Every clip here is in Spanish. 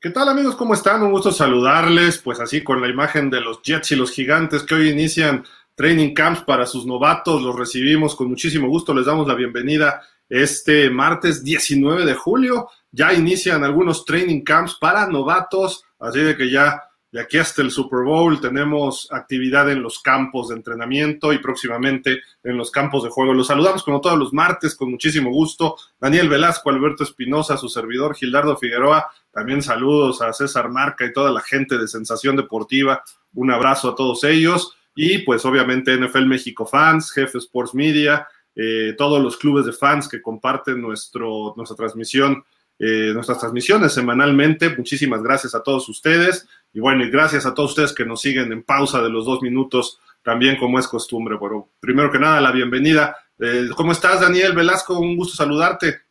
¿Qué tal amigos? ¿Cómo están? Un gusto saludarles, pues así con la imagen de los Jets y los Gigantes que hoy inician training camps para sus novatos, los recibimos con muchísimo gusto, les damos la bienvenida este martes 19 de julio, ya inician algunos training camps para novatos, así de que ya de aquí hasta el Super Bowl tenemos actividad en los campos de entrenamiento y próximamente en los campos de juego. Los saludamos como todos los martes con muchísimo gusto. Daniel Velasco, Alberto Espinosa, su servidor Gildardo Figueroa. También saludos a César Marca y toda la gente de Sensación Deportiva. Un abrazo a todos ellos. Y pues obviamente NFL México Fans, Jefe Sports Media, eh, todos los clubes de fans que comparten nuestro, nuestra transmisión eh, nuestras transmisiones semanalmente. Muchísimas gracias a todos ustedes. Y bueno, y gracias a todos ustedes que nos siguen en pausa de los dos minutos, también como es costumbre. Bueno, primero que nada, la bienvenida. Eh, ¿Cómo estás, Daniel Velasco? Un gusto saludarte.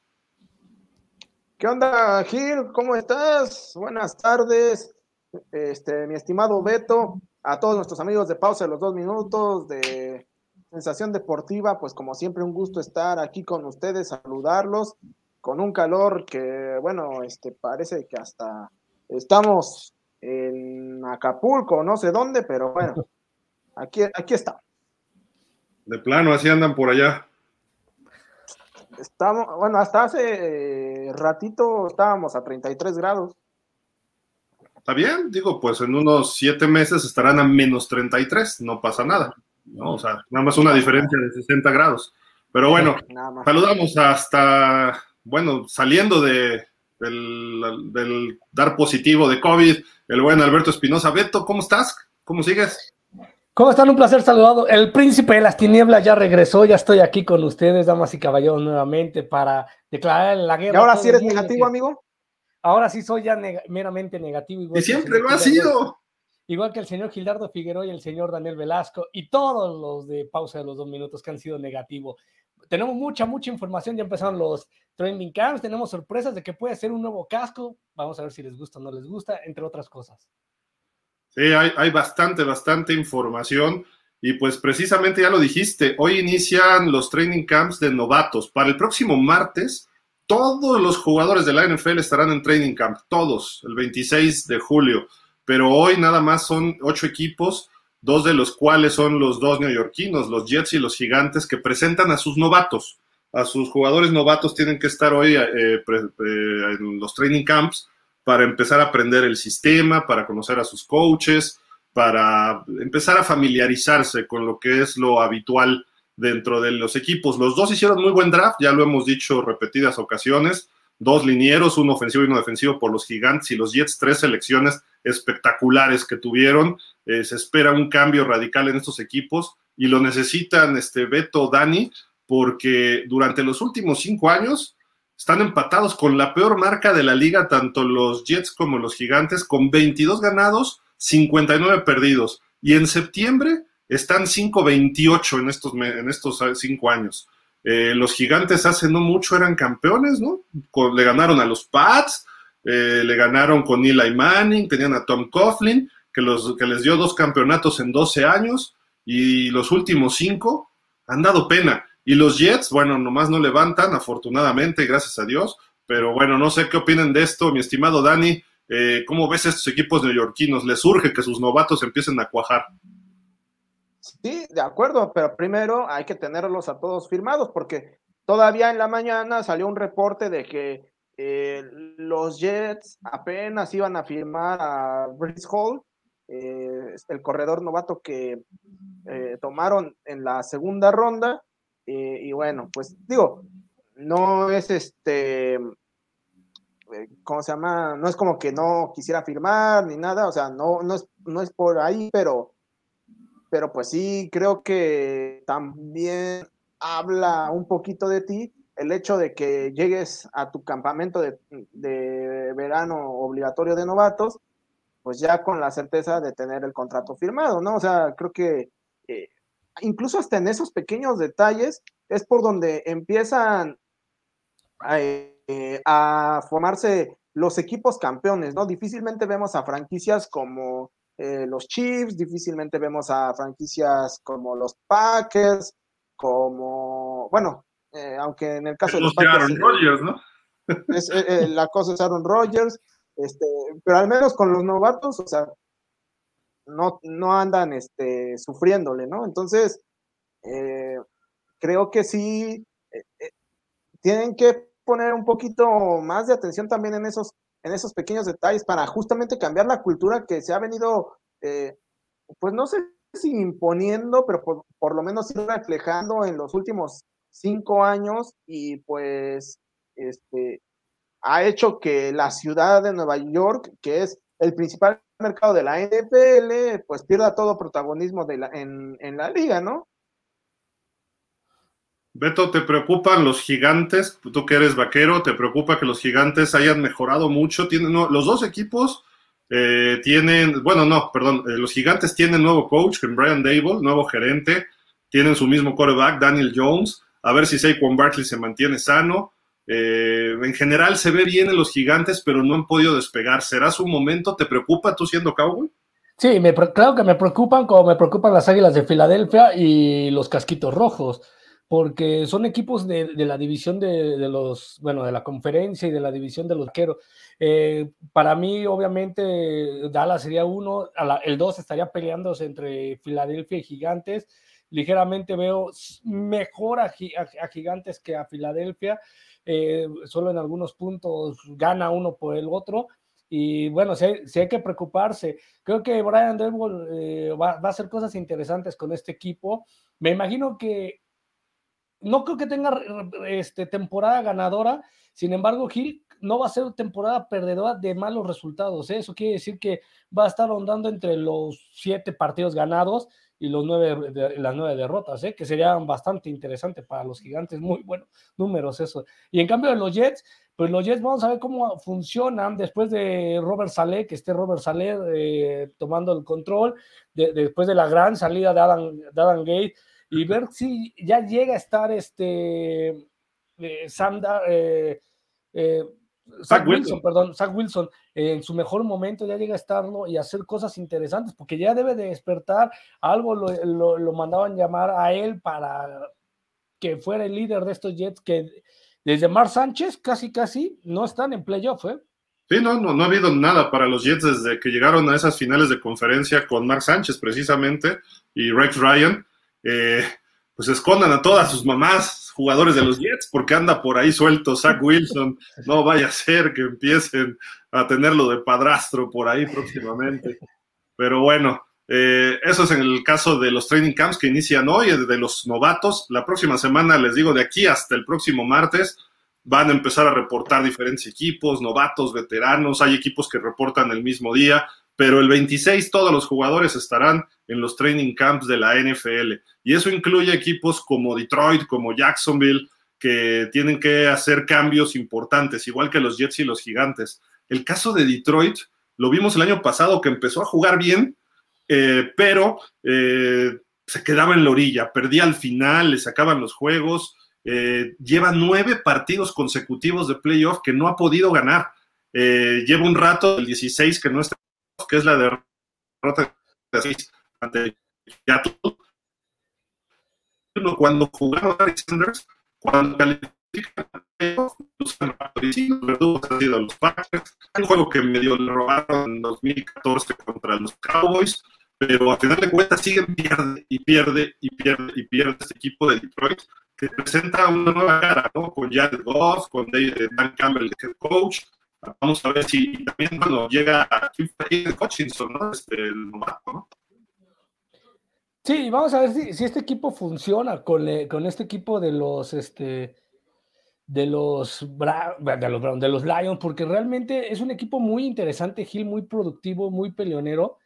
¿Qué onda, Gil? ¿Cómo estás? Buenas tardes, este, mi estimado Beto, a todos nuestros amigos de pausa de los dos minutos, de Sensación Deportiva, pues como siempre un gusto estar aquí con ustedes, saludarlos con un calor que, bueno, este, parece que hasta estamos en Acapulco, no sé dónde, pero bueno, aquí, aquí está. De plano, así andan por allá. Estamos, bueno, hasta hace ratito estábamos a 33 grados. Está bien, digo, pues en unos siete meses estarán a menos 33, no pasa nada, ¿no? O sea, nada más una diferencia de 60 grados. Pero bueno, saludamos hasta bueno, saliendo de, del, dar positivo de COVID, el buen Alberto Espinosa. Beto, ¿cómo estás? ¿Cómo sigues? ¿Cómo están? Un placer saludado. El príncipe de las tinieblas ya regresó, ya estoy aquí con ustedes, damas y caballeros, nuevamente para declarar la guerra. ¿Y ahora sí eres negativo, amigo? Ahora sí soy ya meramente negativo. y siempre lo ha sido. Igual que el señor Gildardo Figueroa y el señor Daniel Velasco y todos los de pausa de los dos minutos que han sido negativos tenemos mucha, mucha información. Ya empezaron los trending camps. Tenemos sorpresas de que puede ser un nuevo casco. Vamos a ver si les gusta o no les gusta, entre otras cosas. Hay, bastante, bastante información. Y pues precisamente ya lo dijiste, hoy inician los training camps de novatos. Para el próximo martes, todos los jugadores de la NFL estarán en training camp, todos, el 26 de julio. Pero hoy nada más son ocho equipos dos de los cuales son los dos neoyorquinos, los Jets y los Gigantes, que presentan a sus novatos. A sus jugadores novatos tienen que estar hoy eh, en los training camps para empezar a aprender el sistema, para conocer a sus coaches, para empezar a familiarizarse con lo que es lo habitual dentro de los equipos. Los dos hicieron muy buen draft, ya lo hemos dicho repetidas ocasiones dos linieros, uno ofensivo y uno defensivo por los gigantes y los Jets, tres selecciones espectaculares que tuvieron. Eh, se espera un cambio radical en estos equipos y lo necesitan este Beto Dani porque durante los últimos cinco años están empatados con la peor marca de la liga, tanto los Jets como los gigantes, con 22 ganados, 59 perdidos. Y en septiembre están 5-28 en estos, en estos cinco años. Eh, los gigantes hace no mucho eran campeones, ¿no? le ganaron a los Pats, eh, le ganaron con Eli Manning, tenían a Tom Coughlin, que, los, que les dio dos campeonatos en 12 años, y los últimos cinco han dado pena. Y los Jets, bueno, nomás no levantan, afortunadamente, gracias a Dios, pero bueno, no sé qué opinan de esto, mi estimado Dani. Eh, ¿Cómo ves estos equipos neoyorquinos? ¿Les surge que sus novatos empiecen a cuajar? Sí, de acuerdo, pero primero hay que tenerlos a todos firmados porque todavía en la mañana salió un reporte de que eh, los Jets apenas iban a firmar a Brice Hall, eh, el corredor novato que eh, tomaron en la segunda ronda. Y bueno, pues digo, no es este, ¿cómo se llama? No es como que no quisiera firmar ni nada, o sea, no, no, es, no es por ahí, pero pero pues sí, creo que también habla un poquito de ti el hecho de que llegues a tu campamento de, verano obligatorio de novatos, pues ya con la certeza de tener el contrato firmado, ¿no? O sea, creo que eh, incluso hasta en esos pequeños detalles es por donde empiezan a, eh, a formarse los equipos campeones, ¿no? Difícilmente vemos a franquicias como eh, los Chiefs, difícilmente vemos a franquicias como los Packers, como, bueno, eh, aunque en el caso de los Packers... Aaron Rodgers, ¿no? Es, eh, la cosa es Aaron Rodgers, este, pero al menos con los novatos, o sea, no, no andan este, sufriéndole, ¿no? Entonces, eh, creo que sí, eh, eh, tienen que poner un poquito más de atención también en esos, en esos pequeños detalles para justamente cambiar la cultura que se ha venido, pues no sé si imponiendo, pero por, por lo menos ir reflejando en los últimos cinco años y pues este, ha hecho que la ciudad de Nueva York, que es el principal mercado de la NFL, pues pierda todo protagonismo de la, en, en la liga, ¿no? Beto, ¿te preocupan los gigantes? Tú que eres vaquero, ¿te preocupa que los gigantes hayan mejorado mucho? Tienen, los dos equipos eh, tienen, bueno, no, perdón, eh, los gigantes tienen nuevo coach, Brian Dable, nuevo gerente, tienen su mismo quarterback, Daniel Jones, a ver si Saquon Barkley se mantiene sano. Eh, en general se ve bien en los gigantes, pero no han podido despegar. ¿Será su momento? ¿Te preocupa tú siendo cowboy? Sí, me, claro que me preocupan como me preocupan las Águilas de Filadelfia y los Casquitos Rojos, porque son equipos de, la división de, los, bueno, de la conferencia y de la división de los vaqueros. Eh, para mí, obviamente, Dallas sería uno, el dos estaría peleándose entre Filadelfia y Gigantes. Ligeramente veo mejor a Gigantes que a Filadelfia eh, solo en algunos puntos gana uno por el otro. Y bueno, si hay, que preocuparse. Creo que Brian Devil eh, va, a hacer cosas interesantes con este equipo. Me imagino que no creo que tenga este, temporada ganadora. Sin embargo, Gil no va a ser temporada perdedora de malos resultados. ¿eh? Eso quiere decir que va a estar rondando entre los siete partidos ganados y los nueve, las nueve derrotas, ¿eh? que serían bastante interesantes para los gigantes, muy buenos números eso. Y en cambio de los Jets, pues los Jets vamos a ver cómo funcionan después de Robert Saleh, que esté Robert Saleh eh, tomando el control, después de la gran salida de Adam, de Adam Gate, y ver si ya llega a estar este eh, Sanda, eh, eh Zach, Wilson, perdón, Zach Wilson, en su mejor momento ya llega a estarlo y hacer cosas interesantes, porque ya debe de despertar, algo lo, mandaban llamar a él para que fuera el líder de estos Jets, que desde Mar Sánchez casi casi no están en playoff, ¿eh? Sí, no, no, no ha habido nada para los Jets desde que llegaron a esas finales de conferencia con Mark Sánchez precisamente y Rex Ryan. Eh, pues escondan a todas sus mamás, jugadores de los Jets, porque anda por ahí suelto Zach Wilson. No vaya a ser que empiecen a tenerlo de padrastro por ahí próximamente. Pero bueno, eh, eso es en el caso de los training camps que inician hoy, de los novatos. La próxima semana, les digo, de aquí hasta el próximo martes, van a empezar a reportar diferentes equipos, novatos, veteranos. Hay equipos que reportan el mismo día pero el 26 todos los jugadores estarán en los training camps de la NFL. Y eso incluye equipos como Detroit, como Jacksonville, que tienen que hacer cambios importantes, igual que los Jets y los Gigantes. El caso de Detroit, lo vimos el año pasado que empezó a jugar bien, eh, pero eh, se quedaba en la orilla, perdía al final, le sacaban los juegos, eh, lleva nueve partidos consecutivos de playoff que no ha podido ganar. lleva un rato, el 16, que no está que es la derrota de 6 ante Seattle. Cuando jugaron a Sanders, cuando califican los los Packers, un juego que medio le robaron en 2014 contra los Cowboys, pero a final de cuentas siguen pierde y pierde y pierde y pierde este equipo de Detroit que presenta una nueva cara, ¿no? Con Jared Goff, con Dan Campbell, el head coach, Vamos a ver si también, bueno, llega Hutchinson, ¿no? Este, el ¿no? Sí, vamos a ver si, si este equipo funciona con, con, este equipo de los, este, de los, de los, de los Lions, porque realmente es un equipo muy interesante, Gil, muy productivo, muy peleonero.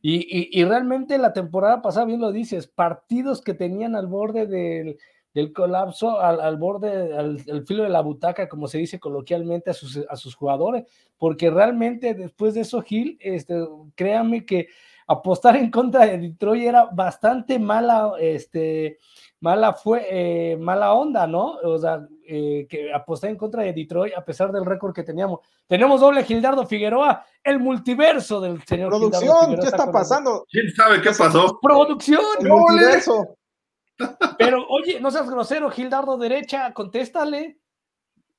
Y, y, realmente la temporada pasada, bien lo dices, partidos que tenían al borde del, del colapso al, borde, al, filo de la butaca, como se dice coloquialmente a sus, a sus jugadores, porque realmente después de eso, Gil, este, créanme que apostar en contra de Detroit era bastante mala, este, mala fue, eh, mala onda, ¿no? O sea, eh, que apostar en contra de Detroit a pesar del récord que teníamos. Tenemos doble Gildardo Figueroa, el multiverso del señor. Producción, ¿qué está, pasando? ¿Quién sabe qué pasó? Producción, el multiverso. Pero oye, no seas grosero, Gildardo derecha, contéstale.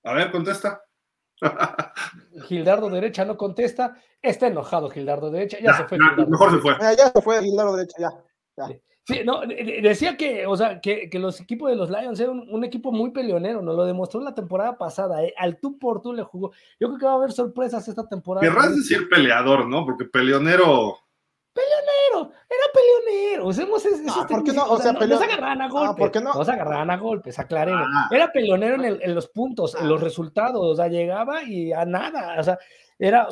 A ver, contesta. Gildardo derecha no contesta. Está enojado Gildardo derecha. Ya, se fue. mejor se fue. Ya, se fue Gildardo derecha, ya. Sí, no, decía que, o sea, que, los equipos de los Lions eran un, equipo muy peleonero, nos lo demostró la temporada pasada, ¿eh? al tú por tú le jugó. Yo creo que va a haber sorpresas esta temporada. Querrás decir peleador, ¿no? Porque peleonero. Peleonero, era peleonero. Usemos ese, ah, ¿Por qué no? O sea, no, se agarraban a ah, golpes. ¿por qué no? no se agarraban a golpes, aclaremos. Ah. Era peleonero en, en, los puntos, en los resultados, o sea, llegaba y a nada, o sea, era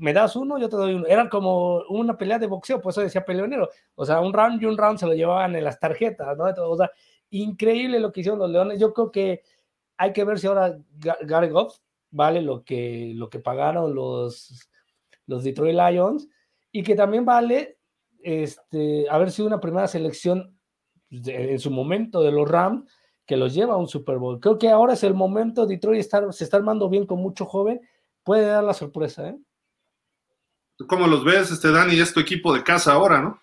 me das uno, yo te doy uno. Era como una pelea de boxeo, pues eso decía peleonero. O sea, un round y un round se lo llevaban en las tarjetas, ¿no? O sea, increíble lo que hicieron los Leones. Yo creo que hay que ver si ahora Gary Goff vale lo que, lo que pagaron los, los Detroit Lions y que también vale este, haber sido una primera selección en su momento de los Rams que los lleva a un Super Bowl. Creo que ahora es el momento, Detroit se está armando bien con mucho joven, puede dar la sorpresa, ¿eh? cómo los ves, este Dani? Es tu equipo de casa ahora, ¿no?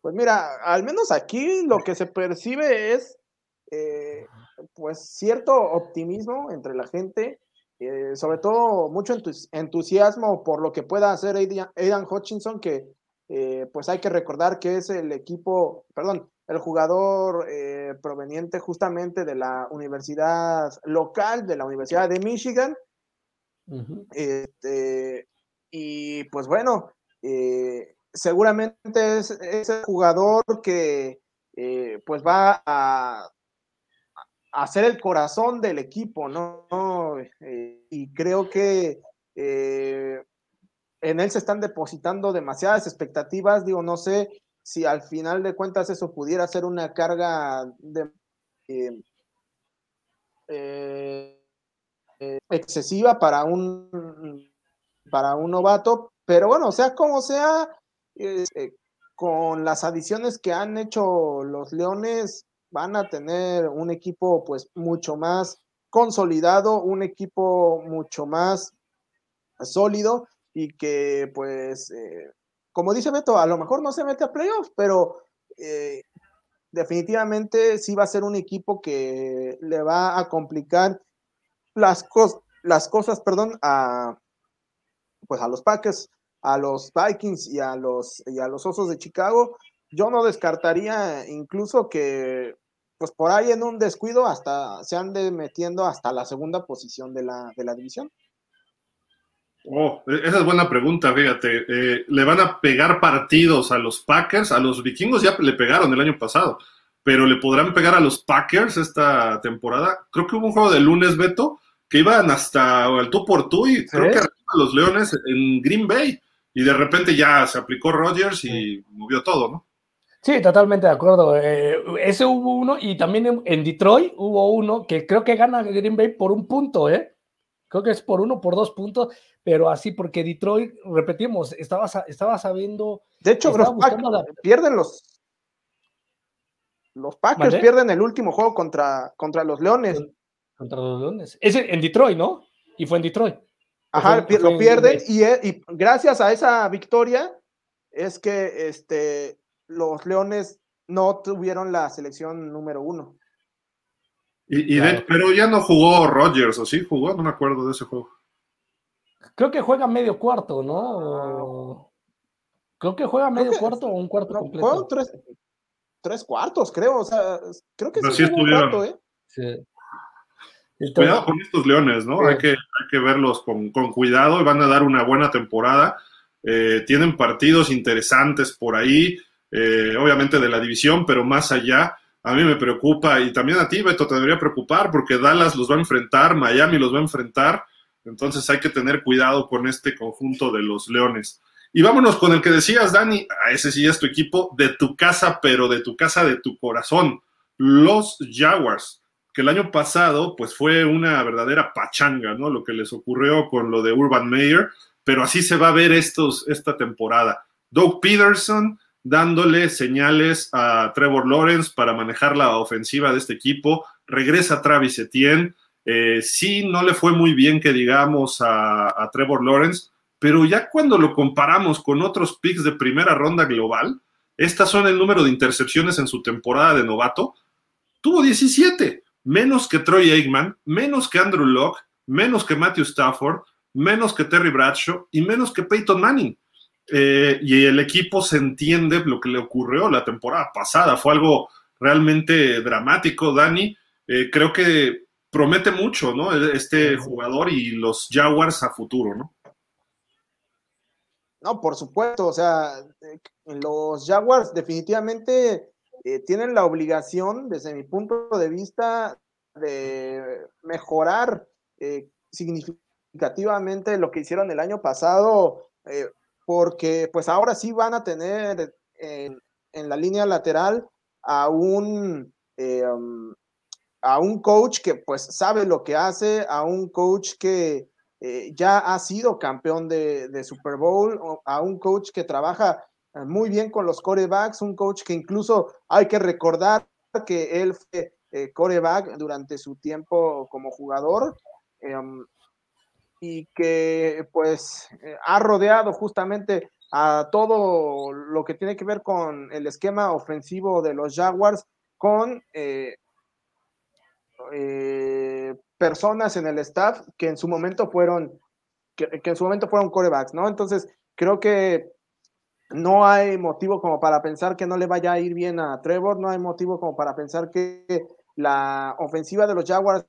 Pues mira, al menos aquí lo que se percibe es eh, pues cierto optimismo entre la gente, eh, sobre todo mucho entusiasmo por lo que pueda hacer Aidan Hutchinson, que eh, pues hay que recordar que es el equipo, perdón, el jugador proveniente justamente de la universidad local, de la Universidad de Michigan, este, y pues bueno, eh, seguramente es, ese jugador que eh, pues va a, a, ser el corazón del equipo, ¿no? Eh, y creo que en él se están depositando demasiadas expectativas, digo, no sé si al final de cuentas eso pudiera ser una carga de... Eh, excesiva para un, para un novato, pero bueno, sea como sea, eh, con las adiciones que han hecho los Leones, van a tener un equipo pues mucho más consolidado, un equipo mucho más sólido y que pues, eh, como dice Beto, a lo mejor no se mete a playoffs, pero definitivamente sí va a ser un equipo que le va a complicar las, las cosas, perdón, a, pues a los Packers, a los Vikings y a los, y a los Osos de Chicago, yo no descartaría incluso que pues por ahí en un descuido hasta se ande metiendo hasta la segunda posición de la, de la división. Oh, e-, esa es buena pregunta, fíjate. Eh, ¿Le van a pegar partidos a los Packers? A los vikingos ya le pegaron el año pasado, pero ¿le podrán pegar a los Packers esta temporada? Creo que hubo un juego de lunes, Beto, que iban hasta el tú por tú y creo que arriba los Leones en Green Bay y de repente ya se aplicó Rodgers y movió todo, ¿no? Sí, totalmente de acuerdo. Eh, ese hubo uno y también en, Detroit hubo uno que creo que gana Green Bay por un punto, ¿eh? Creo que es por uno, por dos puntos, pero así porque Detroit, repetimos, estaba, estaba sabiendo... De hecho, los pierden los... Los Packers pierden el último juego contra, contra los Leones contra los Leones. Es en Detroit, ¿no? Y fue en Detroit. Ajá, lo pierden y, gracias a esa victoria es que este, los Leones no tuvieron la selección número uno. Y, pero ya no jugó Rogers, ¿o sí jugó? No me acuerdo de ese juego. Creo que juega medio cuarto, ¿no? Creo que juega medio cuarto o un cuarto completo. tres, cuartos, creo. O sea, creo que sí, un cuarto, ¿eh? Sí. Cuidado con estos leones, ¿no? Hay, que, hay que verlos con, cuidado y van a dar una buena temporada. Eh, tienen partidos interesantes por ahí, eh, obviamente de la división, pero más allá, a mí me preocupa y también a ti, Beto, te debería preocupar porque Dallas los va a enfrentar, Miami los va a enfrentar, entonces hay que tener cuidado con este conjunto de los leones. Y vámonos con el que decías, Dani, a ese sí es tu equipo de tu casa, pero de tu casa, de tu corazón, los Jaguars que el año pasado pues fue una verdadera pachanga, ¿no? Lo que les ocurrió con lo de Urban Meyer, pero así se va a ver estos, esta temporada. Doug Peterson dándole señales a Trevor Lawrence para manejar la ofensiva de este equipo, regresa Travis Etienne, eh, sí, no le fue muy bien que digamos a, Trevor Lawrence, pero ya cuando lo comparamos con otros picks de primera ronda global, estas son el número de intercepciones en su temporada de novato, tuvo 17 menos que Troy Aikman, menos que Andrew Locke, menos que Matthew Stafford, menos que Terry Bradshaw y menos que Peyton Manning. Eh, y el equipo se entiende lo que le ocurrió la temporada pasada. Fue algo realmente dramático, Dani. Eh, creo que promete mucho, ¿no? Este jugador y los Jaguars a futuro, ¿no? No, por supuesto, o sea, eh, los Jaguars definitivamente tienen la obligación, desde mi punto de vista, de mejorar significativamente lo que hicieron el año pasado porque pues ahora sí van a tener en, la línea lateral a un, eh, a un coach que pues sabe lo que hace, a un coach que eh, ya ha sido campeón de, Super Bowl, a un coach que trabaja eh, muy bien con los corebacks, un coach que incluso hay que recordar que él fue coreback durante su tiempo como jugador. Um, y que pues eh, ha rodeado justamente a todo lo que tiene que ver con el esquema ofensivo de los Jaguars con eh, eh, personas en el staff que en su momento fueron que, en su momento fueron corebacks, ¿no? Entonces creo que no hay motivo como para pensar que no le vaya a ir bien a Trevor, no hay motivo como para pensar que la ofensiva de los Jaguars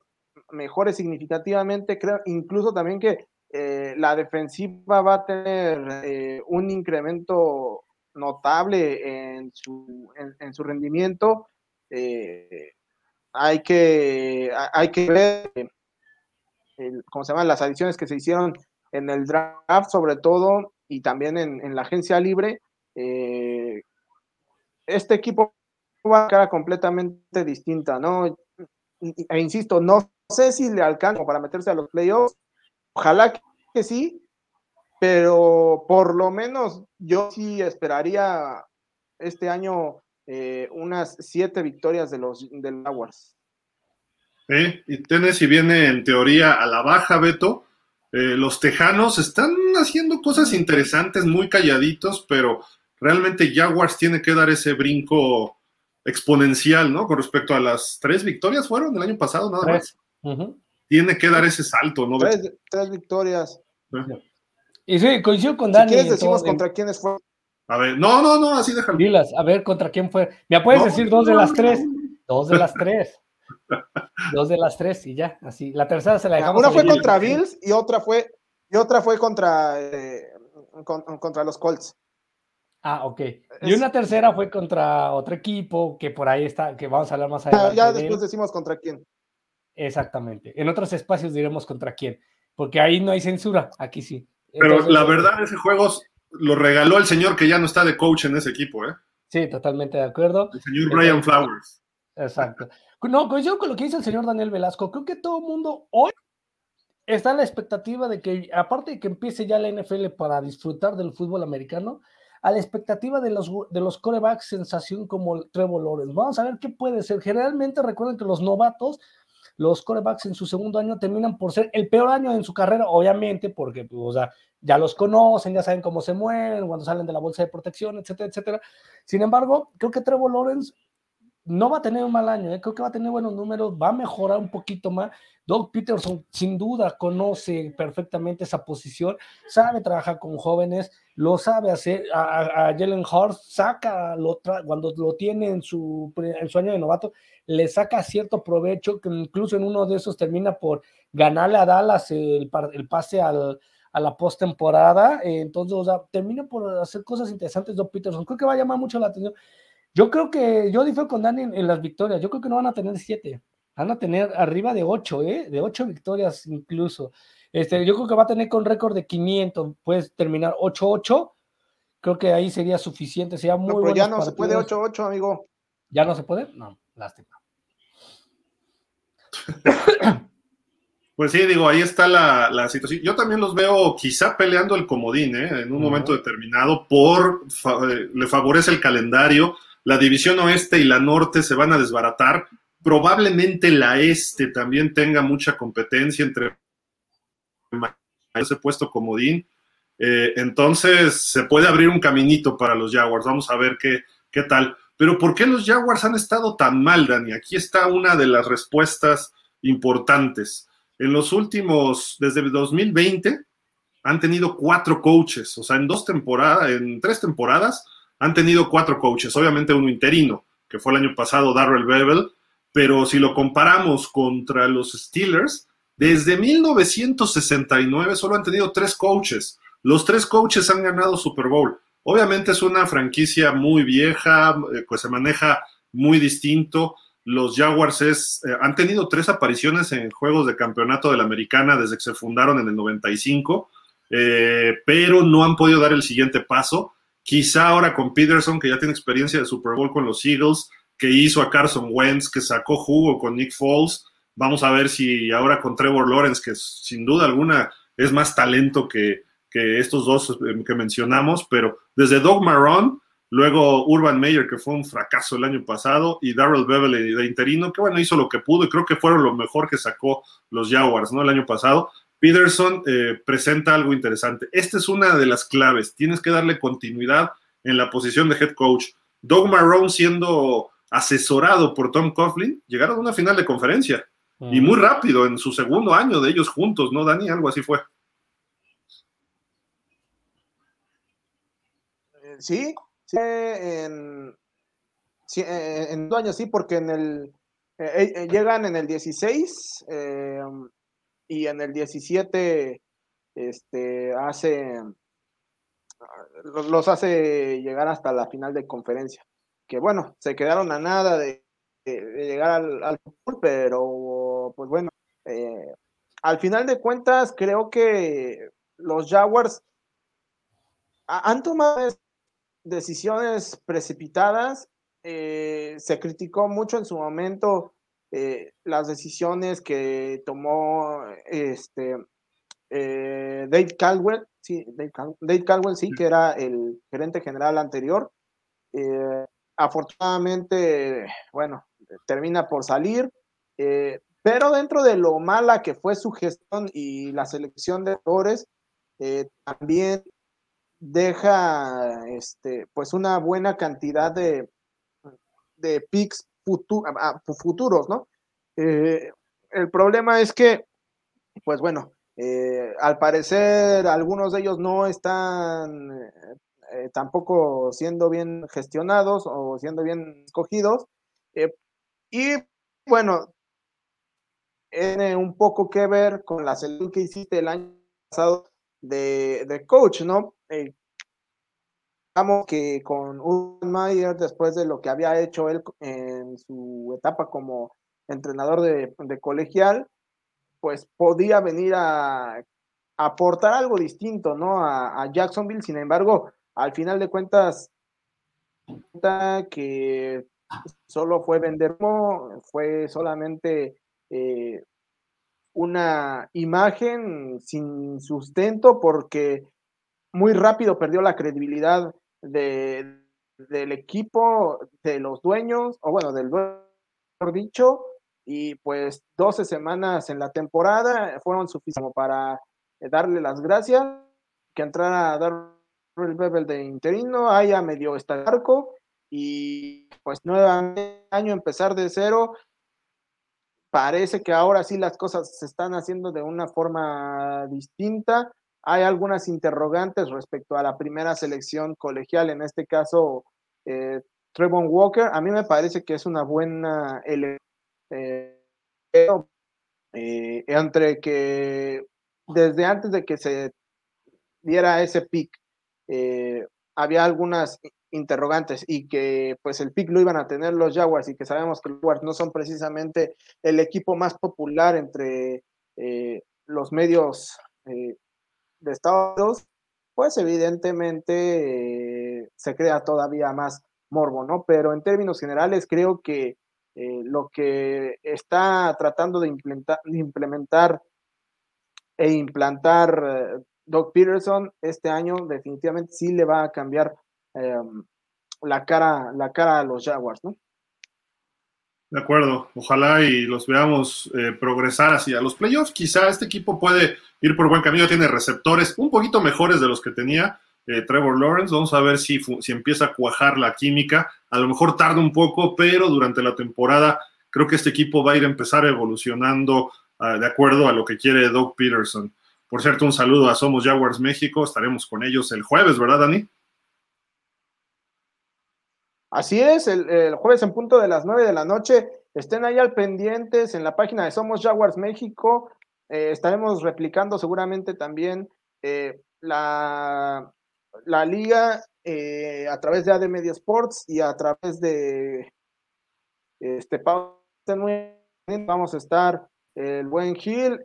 mejore significativamente. Creo incluso también que eh, la defensiva va a tener eh, un incremento notable en su, en, su rendimiento. Eh, hay, que, hay que ver cómo se llaman las adiciones que se hicieron en el draft, sobre todo, y también en, la agencia libre. este equipo va a cara completamente distinta, ¿no? E insisto, no sé si le alcanza para meterse a los playoffs. Ojalá que sí, pero por lo menos yo sí esperaría este año eh, unas siete victorias de los del Jaguars. ¿Eh? Y Tennessee viene en teoría a la baja, Beto. Eh, los Tejanos están haciendo cosas interesantes, muy calladitos, pero realmente Jaguars tiene que dar ese brinco exponencial, ¿no? Con respecto a las tres victorias fueron el año pasado, nada más. Tiene que dar ese salto, ¿no? Tres, victorias. Y sí, coincido con Dani. Si quieres decimos contra quiénes fueron. A ver, no, no, no, así déjalo. Dilas, a ver, ¿contra quién fue? ¿Me puedes decir dos de las tres? Dos de las tres. dos de las tres y ya, así. La tercera se la dejamos. Una fue contra Bills y otra fue, y otra fue contra, eh, contra los Colts. Ah, ok. Y una tercera fue contra otro equipo que por ahí está, que vamos a hablar más adelante. Ya, después decimos contra quién. Exactamente. En otros espacios diremos contra quién, porque ahí no hay censura, aquí sí. Pero la verdad, ese juego lo regaló el señor que ya no está de coach en ese equipo, ¿eh? Sí, totalmente de acuerdo. El señor Brian Flowers. Exacto. No, coincido con lo que dice el señor Daniel Velasco. Creo que todo el mundo hoy está en la expectativa de que, aparte de que empiece ya la NFL para disfrutar del fútbol americano, a la expectativa de los, de los corebacks sensación como Trevor Lawrence. Vamos a ver qué puede ser. Generalmente recuerden que los novatos, los corebacks en su segundo año terminan por ser el peor año en su carrera, obviamente, porque pues, o sea, ya los conocen, ya saben cómo se mueven, cuando salen de la bolsa de protección, etcétera, etcétera. Sin embargo, creo que Trevor Lawrence no va a tener un mal año, ¿eh? creo que va a tener buenos números, va a mejorar un poquito más. Doug Peterson sin duda conoce perfectamente esa posición, sabe trabajar con jóvenes, lo sabe hacer. A, Jalen Hurst saca, lo cuando lo tiene en su, en su año de novato, le saca cierto provecho, que incluso en uno de esos termina por ganarle a Dallas el, el pase al, a la postemporada. entonces, o sea, termina por hacer cosas interesantes Doug Peterson. Creo que va a llamar mucho la atención. Yo creo que yo difiero con Dani en, las victorias. Yo creo que no van a tener siete. Van a tener arriba de ocho, ¿eh? De ocho victorias incluso. Este, yo creo que va a tener con récord de 500. Puedes terminar 8-8. Creo que ahí sería suficiente. Sería muy no, pero ya no se puede 8-8, amigo. ¿Ya no se puede? No, lástima. Pues sí, digo, ahí está la, situación. Yo también los veo quizá peleando el comodín, ¿eh? En un momento determinado, por eh, le favorece el calendario la división oeste y la norte se van a desbaratar. Probablemente la este también tenga mucha competencia entre ese puesto comodín. Eh, entonces se puede abrir un caminito para los Jaguars. Vamos a ver qué, qué tal. Pero ¿por qué los Jaguars han estado tan mal, Dani? Aquí está una de las respuestas importantes. En los últimos, desde 2020, han tenido cuatro coaches, o sea, en dos temporadas, en tres temporadas, han tenido cuatro coaches, obviamente uno interino, que fue el año pasado Darrell Bevel, pero si lo comparamos contra los Steelers, desde 1969 solo han tenido tres coaches. Los tres coaches han ganado Super Bowl. Obviamente es una franquicia muy vieja, eh, pues se maneja muy distinto. Los Jaguars es, eh, han tenido tres apariciones en juegos de campeonato de la americana desde que se fundaron en el 95, eh, pero no han podido dar el siguiente paso. Quizá ahora con Peterson, que ya tiene experiencia de Super Bowl con los Eagles, que hizo a Carson Wentz, que sacó jugo con Nick Foles. Vamos a ver si ahora con Trevor Lawrence, que sin duda alguna es más talento que, que estos dos eh, que mencionamos, pero desde Doug Marrone, luego Urban Meyer, que fue un fracaso el año pasado, y Darrell Beverly de interino, que bueno, hizo lo que pudo y creo que fueron lo mejor que sacó los Jaguars, ¿no? El año pasado. Peterson eh, presenta algo interesante. Esta es una de las claves. Tienes que darle continuidad en la posición de head coach. Doug Marrone siendo asesorado por Tom Coughlin, llegaron a una final de conferencia. Y muy rápido, en su segundo año de ellos juntos, ¿no, Dani? Algo así fue. Sí, sí en, eh, en, dos años sí, porque en el eh, eh, llegan en el 16 y en el 17 este, hace los, hace llegar hasta la final de conferencia. Que bueno, se quedaron a nada de, llegar al, al, pero pues bueno, al final de cuentas creo que los Jaguars han tomado decisiones precipitadas. Eh, se criticó mucho en su momento eh, las decisiones que tomó este eh, Dave Caldwell, sí, Dave, Caldwell, sí, que era el gerente general anterior. afortunadamente, bueno, termina por salir, pero dentro de lo mala que fue su gestión y la selección de jugadores, también deja este, pues una buena cantidad de, de picks futuros, ¿no? Eh, el problema es que, pues bueno, eh, al parecer algunos de ellos no están eh, tampoco siendo bien gestionados o siendo bien escogidos. y bueno, tiene un poco que ver con la selección que hiciste el año pasado de, de coach, ¿no? Eh, que con Urban Meyer, después de lo que había hecho él en su etapa como entrenador de, colegial, pues podía venir a, aportar algo distinto, ¿no? A, Jacksonville, sin embargo, al final de cuentas, que solo fue vender, fue solamente eh, una imagen sin sustento porque muy rápido perdió la credibilidad de, del equipo, de los dueños, o bueno, del dueño dicho, y pues 12 semanas en la temporada fueron suficientes para darle las gracias, que entrara a dar el Bebel de interino, haya medio este arco, y pues nuevamente año empezar de cero, parece que ahora sí las cosas se están haciendo de una forma distinta, hay algunas interrogantes respecto a la primera selección colegial, en este caso eh, Trevon Walker. A mí me parece que es una buena eh, eh, entre que desde antes de que se diera ese pick, eh, había algunas interrogantes y que pues el pick lo iban a tener los Jaguars y que sabemos que los Jaguars no son precisamente el equipo más popular entre los medios de Estados Unidos, pues evidentemente se crea todavía más morbo, ¿no? Pero en términos generales creo que eh, lo que está tratando de implementar, implementar e implantar eh, Doug Peterson este año definitivamente sí le va a cambiar em, la, cara, la cara a los Jaguars, ¿no? De acuerdo, ojalá y los veamos eh, progresar hacia los playoffs. Quizá este equipo puede ir por buen camino, tiene receptores un poquito mejores de los que tenía, eh, Trevor Lawrence. Vamos a ver si, si empieza a cuajar la química. A lo mejor tarda un poco, pero durante la temporada creo que este equipo va a ir a empezar evolucionando uh, de acuerdo a lo que quiere Doug Peterson. Por cierto, un saludo a Somos Jaguars México. Estaremos con ellos el jueves, ¿verdad, Dani? Así es, el, el, jueves en punto de las 9 de la noche. Estén ahí al pendientes en la página de Somos Jaguars México. Eh, estaremos replicando seguramente también eh, la, la, liga eh, a través de AD Media Sports y a través de este vamos a estar el buen Gil,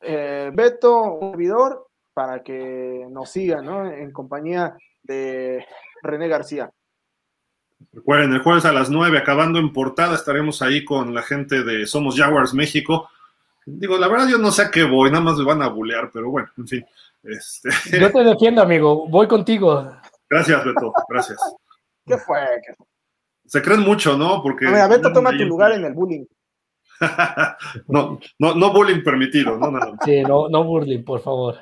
Beto, un servidor, para que nos sigan ¿no? en compañía de René García. Recuerden, el jueves a las 9, acabando en portada, estaremos ahí con la gente de Somos Jaguars México. Digo, la verdad yo no sé a qué voy, nada más me van a bulear, pero bueno, en fin. Este... Yo te defiendo, amigo, voy contigo. Gracias, Beto, gracias. ¿Qué fue? Se creen mucho, ¿no? Porque... A ver, Beto toma tu lugar en el bullying. no, no, no bullying permitido, no, no. Sí, no, no bullying, por favor.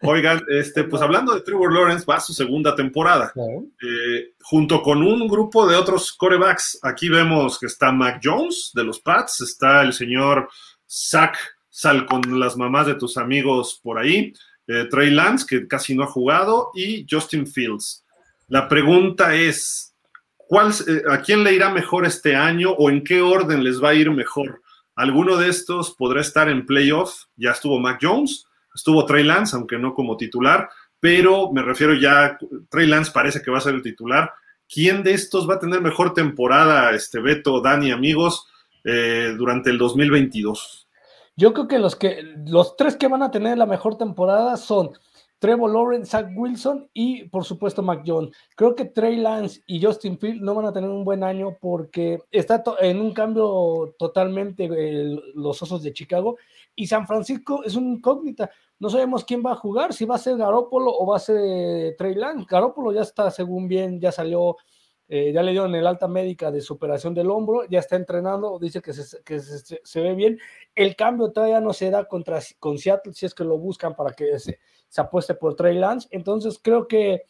Oigan, este, pues hablando de Trevor Lawrence, va a su segunda temporada, eh, junto con un grupo de otros corebacks. Aquí vemos que está Mac Jones de los Pats, está el señor Zach Sal con las mamás de tus amigos por ahí, eh, Trey Lance, que casi no ha jugado, y Justin Fields. La pregunta es, ¿cuál, eh, ¿a quién le irá mejor este año o en qué orden les va a ir mejor? ¿Alguno de estos podrá estar en playoff? Ya estuvo Mac Jones Estuvo Trey Lance, aunque no como titular, pero me refiero ya, Trey Lance parece que va a ser el titular. ¿Quién de estos va a tener mejor temporada, este Beto, Dani, amigos, eh, durante el 2022? Yo creo que los, que los tres que van a tener la mejor temporada son Trevor Lawrence, Zach Wilson y por supuesto Mac Jones. Creo que Trey Lance y Justin Field no van a tener un buen año porque está en un cambio totalmente los Osos de Chicago y San Francisco es una incógnita. No sabemos quién va a jugar, si va a ser Garópolo o va a ser Trey Lance. Garópolo ya está, según bien, ya salió, eh, ya le dieron el alta médica de superación del hombro, ya está entrenando, dice que se ve bien. El cambio todavía no se da contra, con Seattle, si es que lo buscan para que se, apueste por Trey Lance. Entonces creo que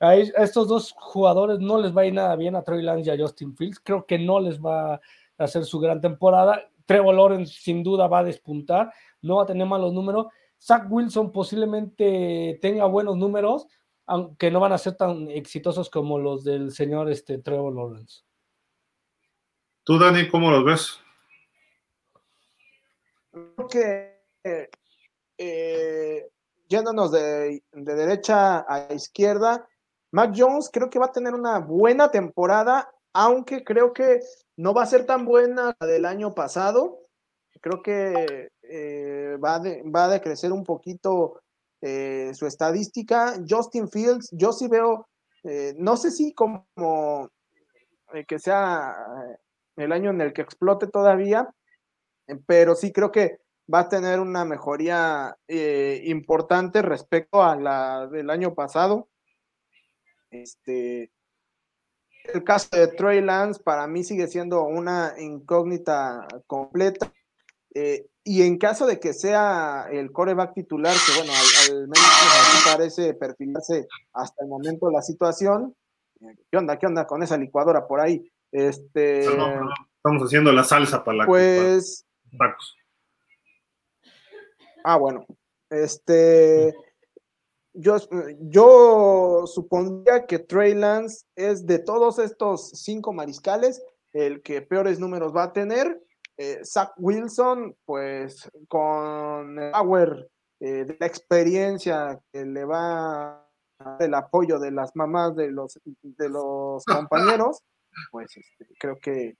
a, estos dos jugadores no les va a ir nada bien a Trey Lance y a Justin Fields. Creo que no les va a hacer su gran temporada. Trevor Lawrence sin duda va a despuntar, no va a tener malos números. Zach Wilson posiblemente tenga buenos números, aunque no van a ser tan exitosos como los del señor este, Trevor Lawrence. ¿Tú, Dani, cómo los ves? Creo que eh, yéndonos de, de, derecha a izquierda, Mac Jones creo que va a tener una buena temporada, aunque creo que no va a ser tan buena la del año pasado. Creo que eh, va, de, va a decrecer un poquito eh, su estadística. Justin Fields, yo sí veo, no sé si como que sea el año en el que explote todavía, pero sí creo que va a tener una mejoría importante respecto a la del año pasado. Este, el caso de Trey Lance para mí sigue siendo una incógnita completa. Eh, y en caso de que sea el coreback titular, que bueno, al, menos parece perfilarse hasta el momento la situación, ¿qué onda? ¿Qué onda con esa licuadora por ahí? Este, Estamos haciendo la salsa para la Pues. Ah, bueno. Este yo, yo supondría que Trey Lance es de todos estos cinco mariscales el que peores números va a tener. Eh, Zach Wilson, pues con el power eh, de la experiencia que le va el apoyo de las mamás de los, de los compañeros, pues este, creo que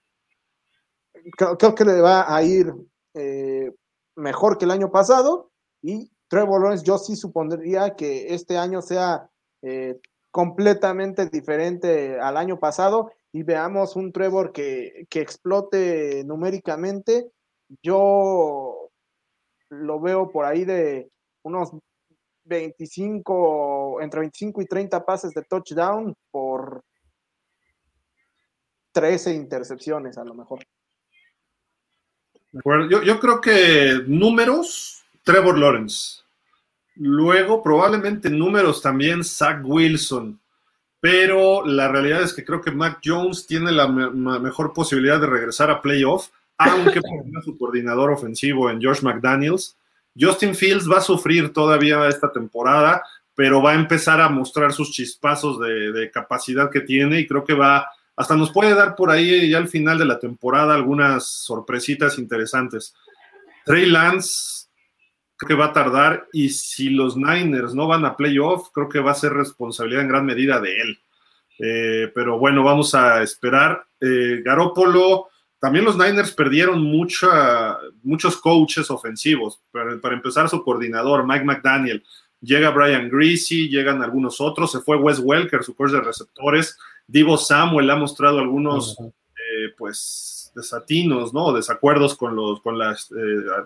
creo, que le va a ir eh, mejor que el año pasado y Trevor Lawrence, yo sí supondría que este año sea eh, completamente diferente al año pasado y veamos un Trevor que, que explote numéricamente. Yo lo veo por ahí de unos 25, entre 25 y 30 pases de touchdown por 13 intercepciones a lo mejor. Yo, creo que números, Trevor Lawrence. Luego, probablemente números también, Zach Wilson. Pero la realidad es que creo que Mac Jones tiene la mejor posibilidad de regresar a playoff, aunque tenga su coordinador ofensivo en George McDaniels. Justin Fields va a sufrir todavía esta temporada, pero va a empezar a mostrar sus chispazos de, de capacidad que tiene y creo que va, hasta nos puede dar por ahí ya al final de la temporada algunas sorpresitas interesantes. Trey Lance creo que va a tardar y si los Niners no van a playoff, creo que va a ser responsabilidad en gran medida de él. Eh, pero bueno, vamos a esperar. Eh, Garópolo, también los Niners perdieron muchos coaches ofensivos. Para, empezar, su coordinador, Mike McDaniel. Llega Brian Greasy, llegan algunos otros. Se fue Wes Welker, su coach de receptores. Divo Samuel ha mostrado algunos, eh, pues, desatinos, ¿no? Desacuerdos con, los, con la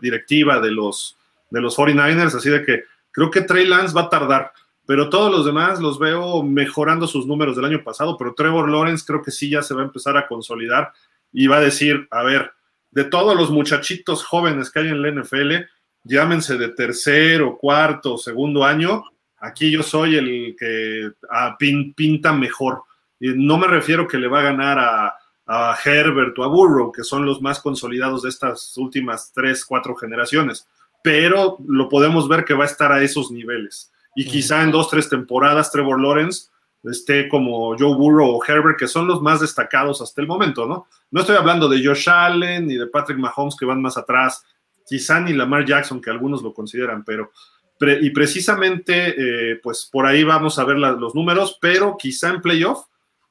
directiva de los, de los 49ers, así de que creo que Trey Lance va a tardar, pero todos los demás los veo mejorando sus números del año pasado, pero Trevor Lawrence creo que sí ya se va a empezar a consolidar y va a decir, a ver, de todos los muchachitos jóvenes que hay en la NFL, llámense de tercer o cuarto segundo año, aquí yo soy el que a pinta mejor. Y no me refiero que le va a ganar a, a Herbert o a Burrow, que son los más consolidados de estas últimas tres, cuatro generaciones pero lo podemos ver que va a estar a esos niveles. Y quizá en dos, tres temporadas Trevor Lawrence esté como Joe Burrow o Herbert, que son los más destacados hasta el momento, ¿no? No estoy hablando de Josh Allen ni de Patrick Mahomes que van más atrás, quizá ni Lamar Jackson, que algunos lo consideran, pero y precisamente eh, pues por ahí vamos a ver los números, pero quizá en playoff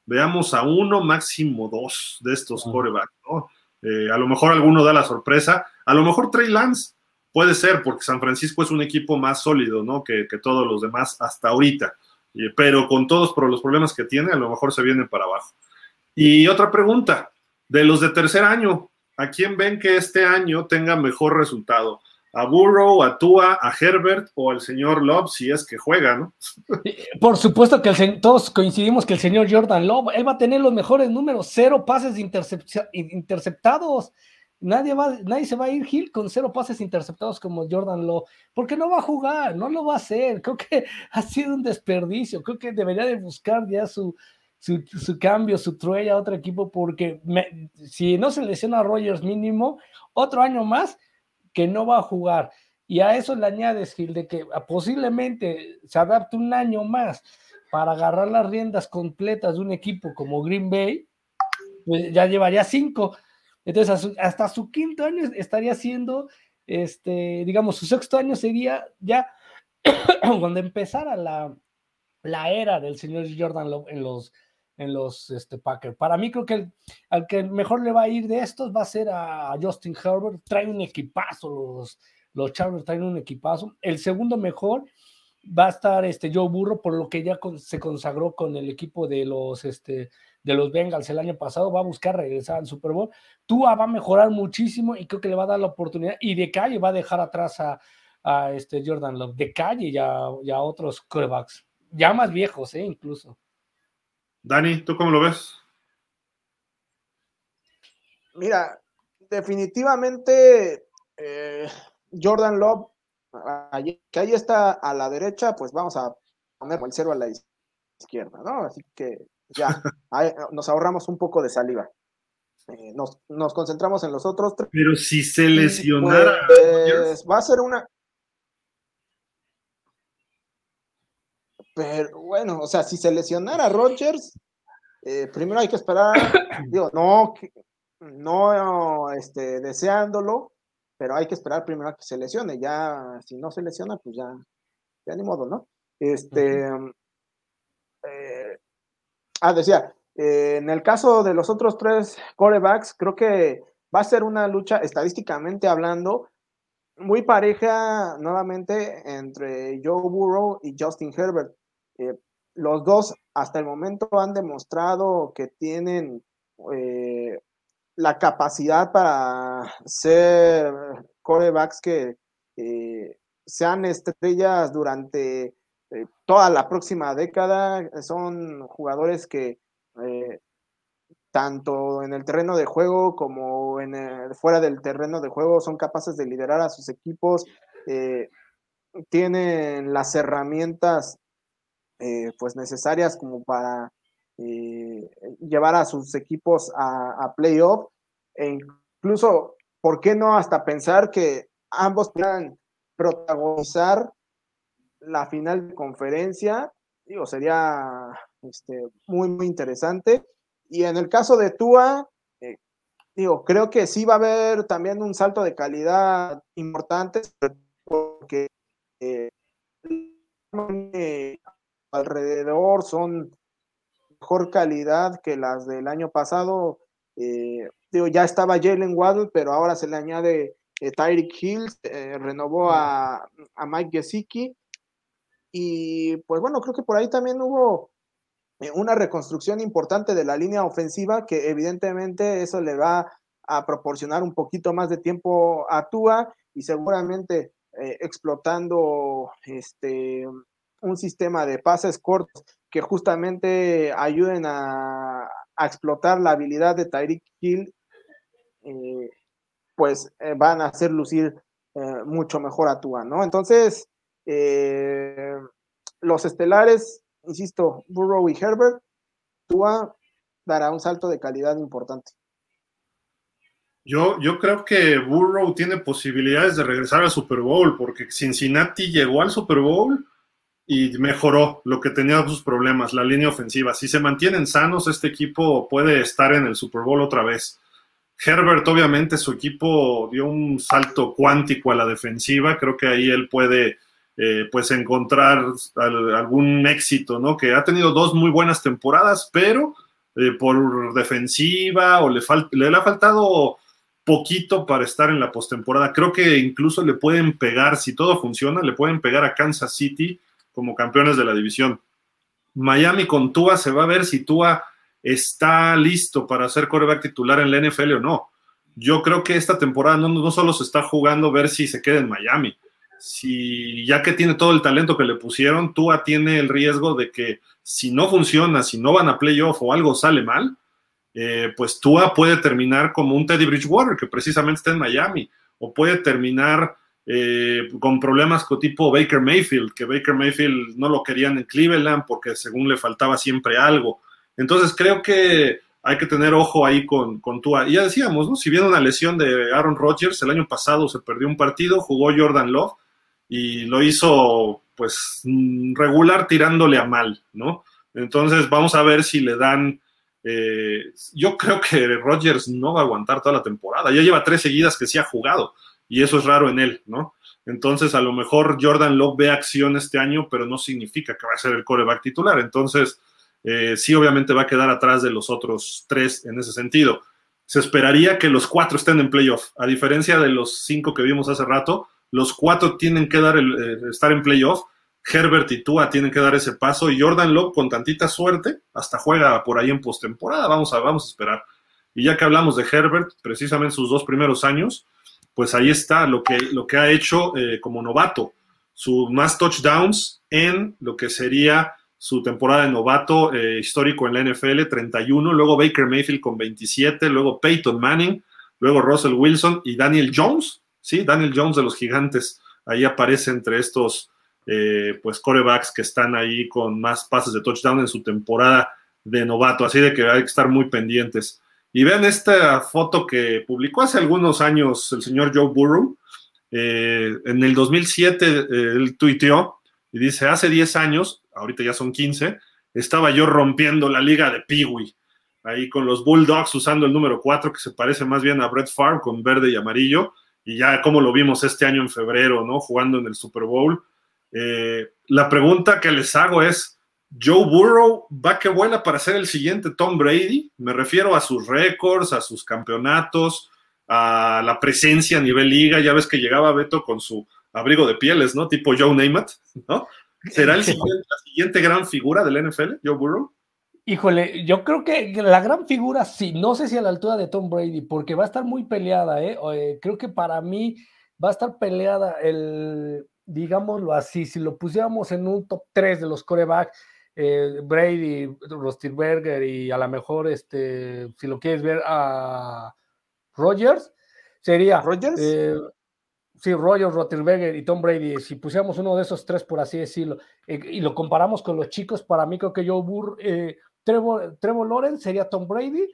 veamos a uno, máximo dos de estos corebacks, ¿no? Eh, a lo mejor alguno da la sorpresa, a lo mejor Trey Lance, Puede ser, porque San Francisco es un equipo más sólido, ¿no? Que, todos los demás hasta ahorita. Pero con todos los problemas que tiene, a lo mejor se vienen para abajo. Y otra pregunta, de los de tercer año, ¿a quién ven que este año tenga mejor resultado? ¿A Burrow, a Tua, a Herbert o al señor Love si es que juega, ¿no? Por supuesto que todos coincidimos que el señor Jordan Love, él va a tener los mejores números, cero pases interceptados. Nadie, va, nadie se va a ir Gil con cero pases interceptados como Jordan Lowe, porque no va a jugar, no lo va a hacer. Creo que ha sido un desperdicio. Creo que debería de buscar ya su, su, cambio, su trade a otro equipo, porque si no se lesiona a Rogers mínimo, otro año más que no va a jugar. Y a eso le añades, Gil, de que posiblemente se adapte un año más para agarrar las riendas completas de un equipo como Green Bay, pues ya llevaría cinco. Entonces, hasta su quinto año estaría siendo, este, digamos, su sexto año sería ya cuando empezara la, la era del señor Jordan Love en los, en los este, Packers. Para mí creo que el, al que mejor le va a ir de estos va a ser a Justin Herbert. Trae un equipazo, los, los Chargers traen un equipazo. El segundo mejor va a estar este Joe Burro, por lo que ya se consagró con el equipo de los, este, de los Bengals el año pasado, va a buscar regresar al Super Bowl. Tua va a mejorar muchísimo y creo que le va a dar la oportunidad. Y de calle va a dejar atrás a, este Jordan Love, de calle ya, a otros quarterbacks, ya más viejos, ¿eh? incluso. Dani, ¿tú cómo lo ves? Mira, definitivamente eh, Jordan Love, que ahí está a la derecha, pues vamos a poner el cero a la izquierda, ¿no? Así que ya, nos ahorramos un poco de saliva. Eh, nos, concentramos en los otros tres. Pero si se lesionara. Pues, va a ser una. Pero bueno, o sea, si se lesionara Rogers, eh, primero hay que esperar, digo, no, no este, deseándolo, pero hay que esperar primero a que se lesione. Ya, si no se lesiona, pues ya, ya ni modo, ¿no? Este, Ah, decía, eh, en el caso de los otros tres corebacks, creo que va a ser una lucha estadísticamente hablando muy pareja nuevamente entre Joe Burrow y Justin Herbert. Eh, los dos hasta el momento han demostrado que tienen eh, la capacidad para ser corebacks que sean estrellas durante eh, toda la próxima década. Son jugadores que eh, tanto en el terreno de juego como en fuera del terreno de juego son capaces de liderar a sus equipos. Eh, tienen las herramientas eh, pues necesarias como para eh, llevar a sus equipos a, playoff e incluso, ¿por qué no hasta pensar que ambos puedan protagonizar la final de conferencia? Digo, sería este, muy, muy interesante. Y en el caso de Tua, eh, digo, creo que sí va a haber también un salto de calidad importante, porque alrededor son mejor calidad que las del año pasado. Eh, digo, ya estaba Jalen Waddle, pero ahora se le añade Tyreek Hill, renovó a, a Mike Gesicki. Y pues bueno, creo que por ahí también hubo eh, una reconstrucción importante de la línea ofensiva que evidentemente eso le va a proporcionar un poquito más de tiempo a Tua y seguramente eh, explotando este un sistema de pases cortos que justamente ayuden a, explotar la habilidad de Tyreek Hill, eh, pues van a hacer lucir mucho mejor a Tua, ¿no? Entonces, los estelares insisto, Burrow y Herbert, Tua dará un salto de calidad importante. Yo, yo creo que Burrow tiene posibilidades de regresar al Super Bowl, porque Cincinnati llegó al Super Bowl y mejoró lo que tenía sus problemas, la línea ofensiva. Si se mantienen sanos, este equipo puede estar en el Super Bowl otra vez. Herbert, obviamente, su equipo dio un salto cuántico a la defensiva. Creo que ahí él puede eh, pues encontrar algún éxito, ¿no? Que ha tenido dos muy buenas temporadas, pero eh, por defensiva o le, le ha faltado poquito para estar en la postemporada. Creo que incluso le pueden pegar, si todo funciona, le pueden pegar a Kansas City como campeones de la división. Miami con Tua se va a ver si Tua está listo para ser coreback titular en la NFL o no. Yo creo que esta temporada no, solo se está jugando ver si se queda en Miami, si ya que tiene todo el talento que le pusieron, Tua tiene el riesgo de que si no funciona, si no van a playoff o algo sale mal, eh, pues Tua puede terminar como un Teddy Bridgewater, que precisamente está en Miami, o puede terminar eh, con problemas con tipo Baker Mayfield, que Baker Mayfield no lo querían en Cleveland porque según le faltaba siempre algo. Entonces creo que hay que tener ojo ahí con, con Tua. Y ya decíamos, ¿no? Si viene una lesión de Aaron Rodgers, el año pasado se perdió un partido, jugó Jordan Love, y lo hizo pues regular tirándole a mal, ¿no? Entonces vamos a ver si le dan... Eh, yo creo que Rodgers no va a aguantar toda la temporada. Ya lleva tres seguidas que sí ha jugado y eso es raro en él, ¿no? Entonces a lo mejor Jordan Love ve acción este año, pero no significa que va a ser el coreback titular. Entonces eh, sí, obviamente va a quedar atrás de los otros tres en ese sentido. Se esperaría que los cuatro estén en playoff, a diferencia de los cinco que vimos hace rato los cuatro tienen que dar el, eh, estar en playoff. Herbert y Tua tienen que dar ese paso y Jordan Love con tantita suerte hasta juega por ahí en postemporada. Vamos a, vamos a esperar. Y ya que hablamos de Herbert, precisamente sus dos primeros años, pues ahí está lo que, lo que ha hecho eh, como novato. Sus más touchdowns en lo que sería su temporada de novato eh, histórico en la NFL, 31, luego Baker Mayfield con 27, luego Peyton Manning, luego Russell Wilson y Daniel Jones sí, Daniel Jones de los Gigantes, ahí aparece entre estos eh, pues corebacks que están ahí con más pases de touchdown en su temporada de novato, así de que hay que estar muy pendientes. Y vean esta foto que publicó hace algunos años el señor Joe Burrow. Eh, en el 2007 eh, él tuiteó y dice, hace 10 años, ahorita ya son 15, estaba yo rompiendo la liga de Peewee, ahí con los Bulldogs usando el número 4, que se parece más bien a Brett Favre con verde y amarillo, y ya como lo vimos este año en febrero, ¿no? Jugando en el Super Bowl. Eh, la pregunta que les hago es, ¿Joe Burrow va que vuela para ser el siguiente Tom Brady? Me refiero a sus récords, a sus campeonatos, a la presencia a nivel liga. Ya ves que llegaba Beto con su abrigo de pieles, ¿no? Tipo Joe Namath, ¿no? ¿Será el siguiente, la siguiente gran figura del NFL, Joe Burrow? Híjole, yo creo que la gran figura, sí, no sé si a la altura de Tom Brady, porque va a estar muy peleada, ¿eh? eh creo que para mí va a estar peleada el, digámoslo así, si lo pusiéramos en un top 3 de los corebacks, eh, Brady, Rostirberger y a lo mejor, este, si lo quieres ver a Rogers, sería... ¿Rogers? Eh, sí, Rogers, Rottenberger y Tom Brady, si pusiéramos uno de esos tres, por así decirlo, eh, y lo comparamos con los chicos, para mí creo que Joe Burrow, eh, Trevor, Trevor Lawrence sería Tom Brady,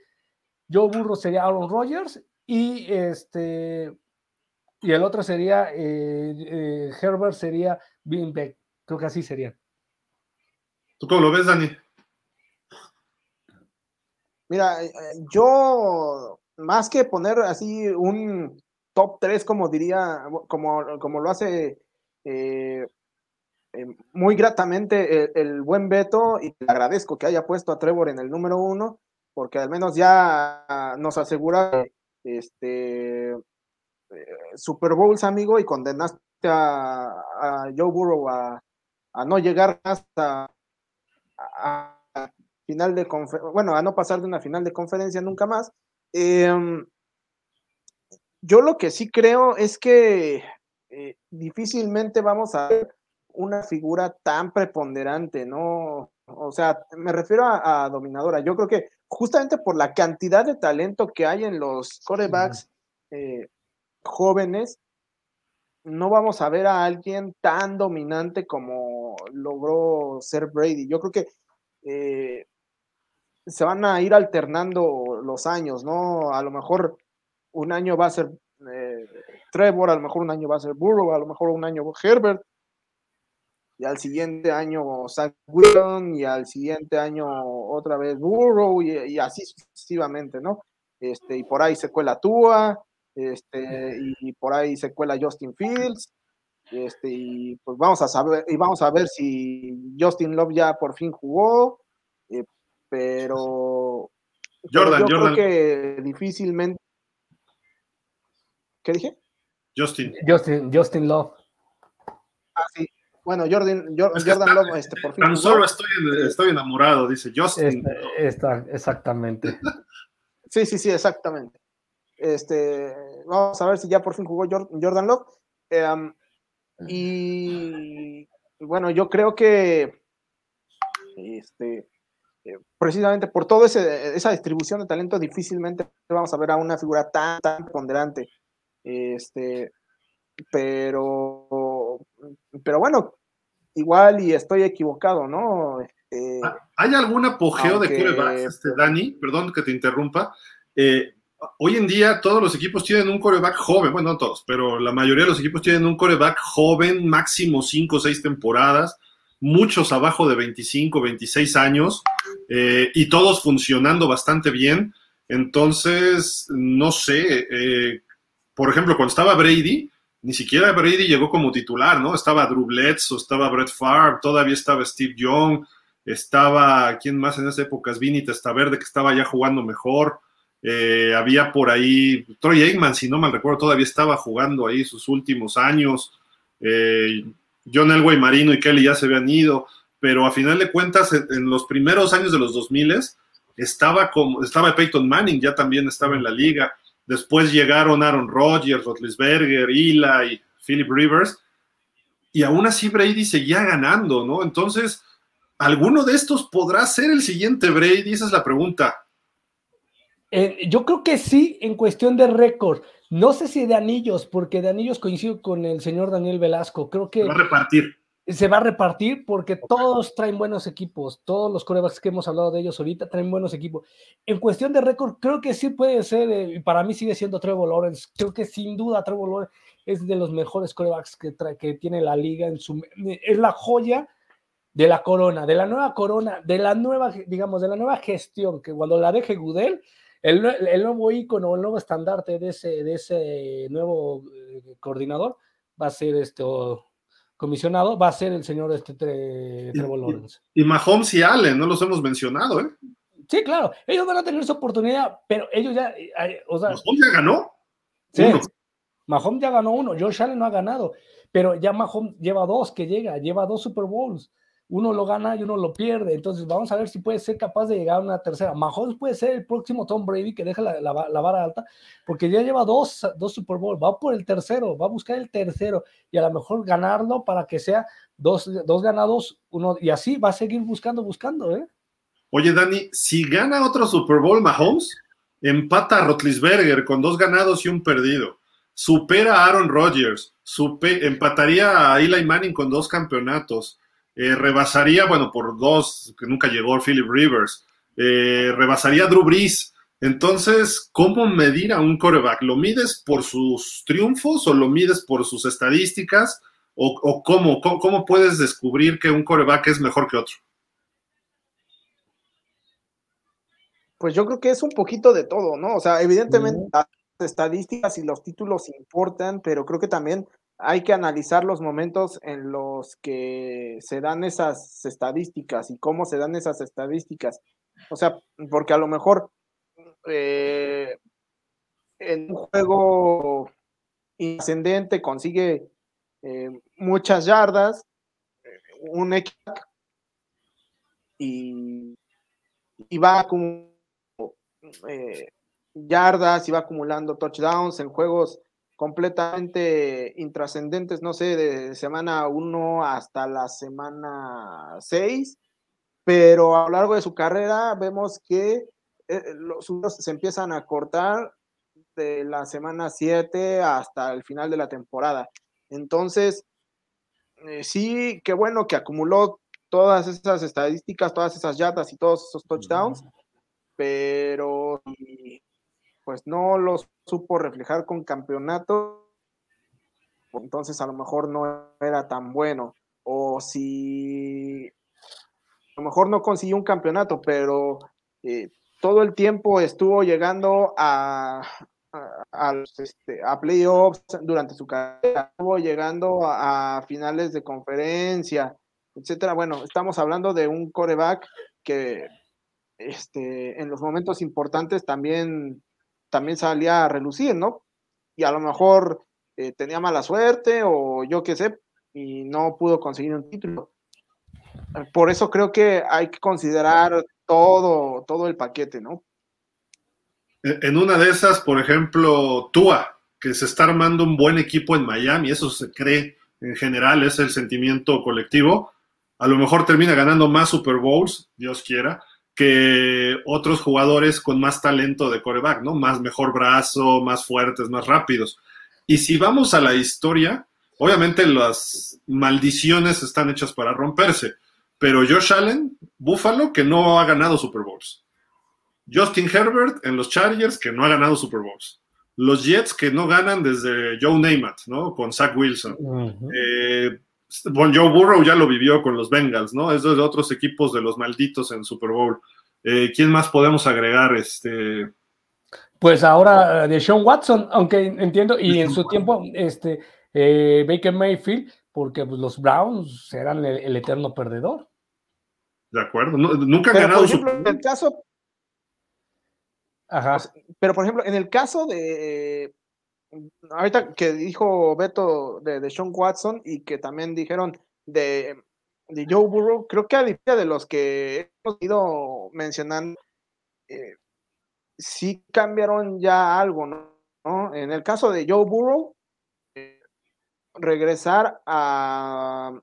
Joe Burrow sería Aaron Rodgers y este y el otro sería eh, Herbert sería Bill Beck. Creo que así sería. ¿Tú cómo lo ves, Dani? Mira, yo más que poner así un top 3, como diría, como, como lo hace eh, eh, muy gratamente el, buen Beto, y le agradezco que haya puesto a Trevor en el número uno, porque al menos ya nos asegura este eh, Super Bowls, amigo, y condenaste a, Joe Burrow a, no llegar hasta a, final de bueno, a no pasar de una final de conferencia nunca más. Em, yo lo que sí creo es que eh, difícilmente vamos a ver una figura tan preponderante, ¿no? O sea, me refiero a, dominadora. Yo creo que justamente por la cantidad de talento que hay en los corebacks eh, jóvenes, no vamos a ver a alguien tan dominante como logró ser Brady. Yo creo que eh, se van a ir alternando los años, ¿no? A lo mejor un año va a ser eh, Trevor, a lo mejor un año va a ser Burrow, a lo mejor un año Herbert, y al siguiente año Zach Wilson, y al siguiente año otra vez Burrow, y, así sucesivamente, ¿no? Este, y por ahí se cuela Tua, este, y, por ahí se cuela Justin Fields, este, y pues vamos a saber, y vamos a ver si Justin Love ya por fin jugó, eh, pero, Jordan, yo creo que difícilmente ¿Qué dije? Justin. Justin, Justin Love. Ah, sí. Bueno, Jordan, Jordan Love, este, por fin. Tan solo estoy, estoy, enamorado, dice Justin. Este, está, exactamente. sí, sí, sí, exactamente. Este, vamos a ver si ya por fin jugó Jordan Love. Em, y bueno, yo creo que este, eh, precisamente por toda esa distribución de talento, difícilmente vamos a ver a una figura tan, tan ponderante este, pero, pero bueno, igual y estoy equivocado, ¿no? Este, ah, ¿Hay algún apogeo de corebacks, este, Dani? Perdón que te interrumpa. Eh, hoy en día todos los equipos tienen un coreback joven, bueno, no todos, pero la mayoría de los equipos tienen un coreback joven, máximo 5 o 6 temporadas, muchos abajo de 25, 26 años, eh, y todos funcionando bastante bien. Entonces, no sé, eh, por ejemplo, cuando estaba Brady, ni siquiera Brady llegó como titular, ¿no? Estaba Drew Bledsoe, estaba Brett Favre, todavía estaba Steve Young, estaba, ¿quién más en esa época? Vinny Testaverde, que estaba ya jugando mejor. Eh, había por ahí, Troy Aikman, si no mal recuerdo, todavía estaba jugando ahí sus últimos años. Eh, John Elway Marino y Kelly ya se habían ido, pero a final de cuentas, en, los primeros años de los 2000 estaba como, estaba Peyton Manning, ya también estaba en la liga. Después llegaron Aaron Rodgers, Rotlisberger, y Philip Rivers, y aún así Brady seguía ganando, ¿no? Entonces, ¿alguno de estos podrá ser el siguiente Brady? Esa es la pregunta. Eh, yo creo que sí, en cuestión de récord. No sé si de anillos, porque de anillos coincido con el señor Daniel Velasco. Creo que. Va a repartir se va a repartir porque todos traen buenos equipos, todos los corebacks que hemos hablado de ellos ahorita traen buenos equipos. En cuestión de récord, creo que sí puede ser, eh, para mí sigue siendo Trevor Lawrence, creo que sin duda Trevor Lawrence es de los mejores corebacks que, que tiene la liga, en su, es la joya de la corona, de la nueva corona, de la nueva, digamos, de la nueva gestión, que cuando la deje Gudel, el, el nuevo icono, el nuevo estandarte de ese, de ese nuevo eh, coordinador va a ser este comisionado va a ser el señor este Trevor Lawrence. Y, Mahomes y Allen, no los hemos mencionado, ¿eh? Sí, claro, ellos van a tener esa oportunidad, pero ellos ya, eh, o sea, Mahomes ya ganó. Sí, Mahomes ya ganó uno, Josh Allen no ha ganado, pero ya Mahomes lleva dos que llega, lleva dos Super Bowls uno lo gana y uno lo pierde. Entonces, vamos a ver si puede ser capaz de llegar a una tercera. Mahomes puede ser el próximo Tom Brady que deja la, vara alta, porque ya lleva dos, dos Super Bowl. Va por el tercero, va a buscar el tercero y a lo mejor ganarlo para que sea dos, dos ganados, uno, y así va a seguir buscando, buscando. ¿eh? Oye, Dani, si gana otro Super Bowl Mahomes, empata a Rotlisberger con dos ganados y un perdido. supera a Aaron Rodgers, empataría a Eli Manning con dos campeonatos, eh, rebasaría, bueno, por dos, que nunca llegó Philip Rivers, eh, rebasaría a Drew Brees. Entonces, ¿cómo medir a un coreback? ¿Lo mides por sus triunfos o lo mides por sus estadísticas? ¿O, cómo, cómo, puedes descubrir que un coreback es mejor que otro? Pues yo creo que es un poquito de todo, ¿no? O sea, evidentemente las estadísticas y los títulos importan, pero creo que también hay que analizar los momentos en los que se dan esas estadísticas y cómo se dan esas estadísticas. O sea, porque a lo mejor eh, en un juego ascendente consigue eh, muchas yardas, un X y, va como eh, yardas y va acumulando touchdowns en juegos completamente intrascendentes, no sé, de semana 1 hasta la semana 6, pero a lo largo de su carrera vemos que eh, los unos se empiezan a cortar de la semana 7 hasta el final de la temporada. Entonces, eh, sí, qué bueno que acumuló todas esas estadísticas, todas esas yardas y todos esos touchdowns, pero pues no los supo reflejar con campeonato, entonces a lo mejor no era tan bueno. O si a lo mejor no consiguió un campeonato, pero eh, todo el tiempo estuvo llegando a, a, este, playoffs durante su carrera, estuvo llegando a, finales de conferencia, etcétera. Bueno, estamos hablando de un coreback que este, en los momentos importantes también, también salía a relucir, ¿no? Y a lo mejor eh, tenía mala suerte o yo qué sé, y no pudo conseguir un título. Por eso creo que hay que considerar todo, todo el paquete, ¿no? En una de esas, por ejemplo, Tua, que se está armando un buen equipo en Miami, eso se cree en general, es el sentimiento colectivo. A lo mejor termina ganando más Super Bowls, Dios quiera, que otros jugadores con más talento de coreback, ¿no? Más mejor brazo, más fuertes, más rápidos. Y si vamos a la historia, obviamente las maldiciones están hechas para romperse, pero Josh Allen, Buffalo, que no ha ganado Super Bowls. Justin Herbert en los Chargers, que no ha ganado Super Bowls. Los Jets, que no ganan desde Joe Namath, ¿no? Con Zach Wilson. Eh, bueno, Joe Burrow ya lo vivió con los Bengals, ¿no? Es de otros equipos de los malditos en Super Bowl. Eh, ¿Quién más podemos agregar? Este... Pues ahora eh, de Sean Watson, aunque entiendo, y en su tiempo, este, Baker Mayfield, porque pues, los Browns eran el, eterno perdedor. De acuerdo, nunca han ganado. Por ejemplo, en el caso, pero, por ejemplo, en el caso de. Ahorita que dijo Beto de, de Sean Watson y que también dijeron de, de Joe Burrow, creo que a diferencia de los que hemos ido mencionando, eh, sí cambiaron ya algo, ¿no? En el caso de Joe Burrow, eh, regresar a,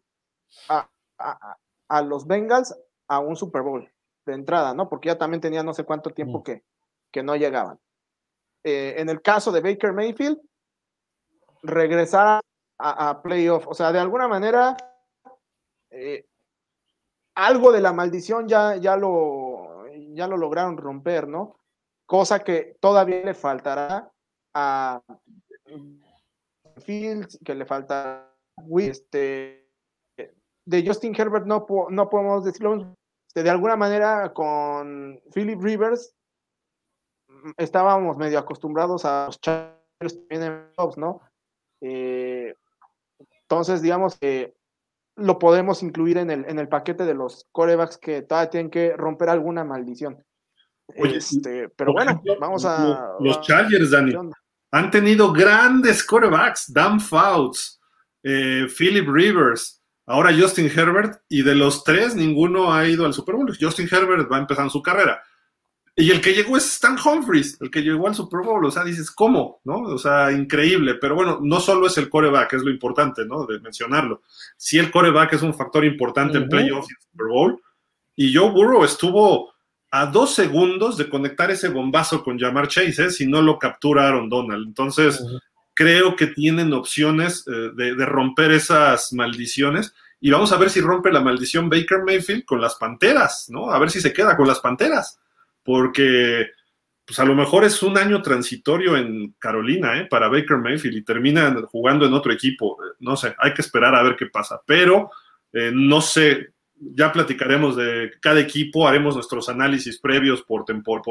a, a, a, los Bengals a un Super Bowl de entrada, ¿no? Porque ya también tenía no sé cuánto tiempo mm. que, que no llegaban. Eh, en el caso de Baker Mayfield, regresar a, playoff, o sea, de alguna manera, eh, algo de la maldición ya, ya, lo, ya lo lograron romper, ¿no? Cosa que todavía le faltará a Fields, que le falta este, de Justin Herbert no, no podemos decirlo. De alguna manera, con Philip Rivers estábamos medio acostumbrados a los Chargers también en ¿no? Eh, entonces, digamos que lo podemos incluir en el, en el paquete de los corebacks que todavía tienen que romper alguna maldición. este, pero bueno, vamos a. Los Chargers, Dani, han tenido grandes corebacks: Dan Fouts, eh, Philip Rivers, ahora Justin Herbert, y de los tres, ninguno ha ido al Super Bowl. Justin Herbert va empezando su carrera. Y el que llegó es Stan Humphries, el que llegó al Super Bowl. O sea, dices, ¿cómo? ¿No? O sea, increíble. Pero bueno, no solo es el coreback, es lo importante, ¿no? De mencionarlo. Sí, el coreback es un factor importante en playoffs y en Super Bowl. Y Joe Burrow estuvo a dos segundos de conectar ese bombazo con Jamar Chase, ¿eh? si no lo captura Aaron Donald. Entonces, creo que tienen opciones eh, de, de, romper esas maldiciones. Y vamos a ver si rompe la maldición Baker Mayfield con las Panteras, ¿no? A ver si se queda con las Panteras. Porque, pues a lo mejor es un año transitorio en Carolina, ¿eh? Para Baker Mayfield y termina jugando en otro equipo. No sé, hay que esperar a ver qué pasa. Pero, eh, no sé, ya platicaremos de cada equipo, haremos nuestros análisis previos por,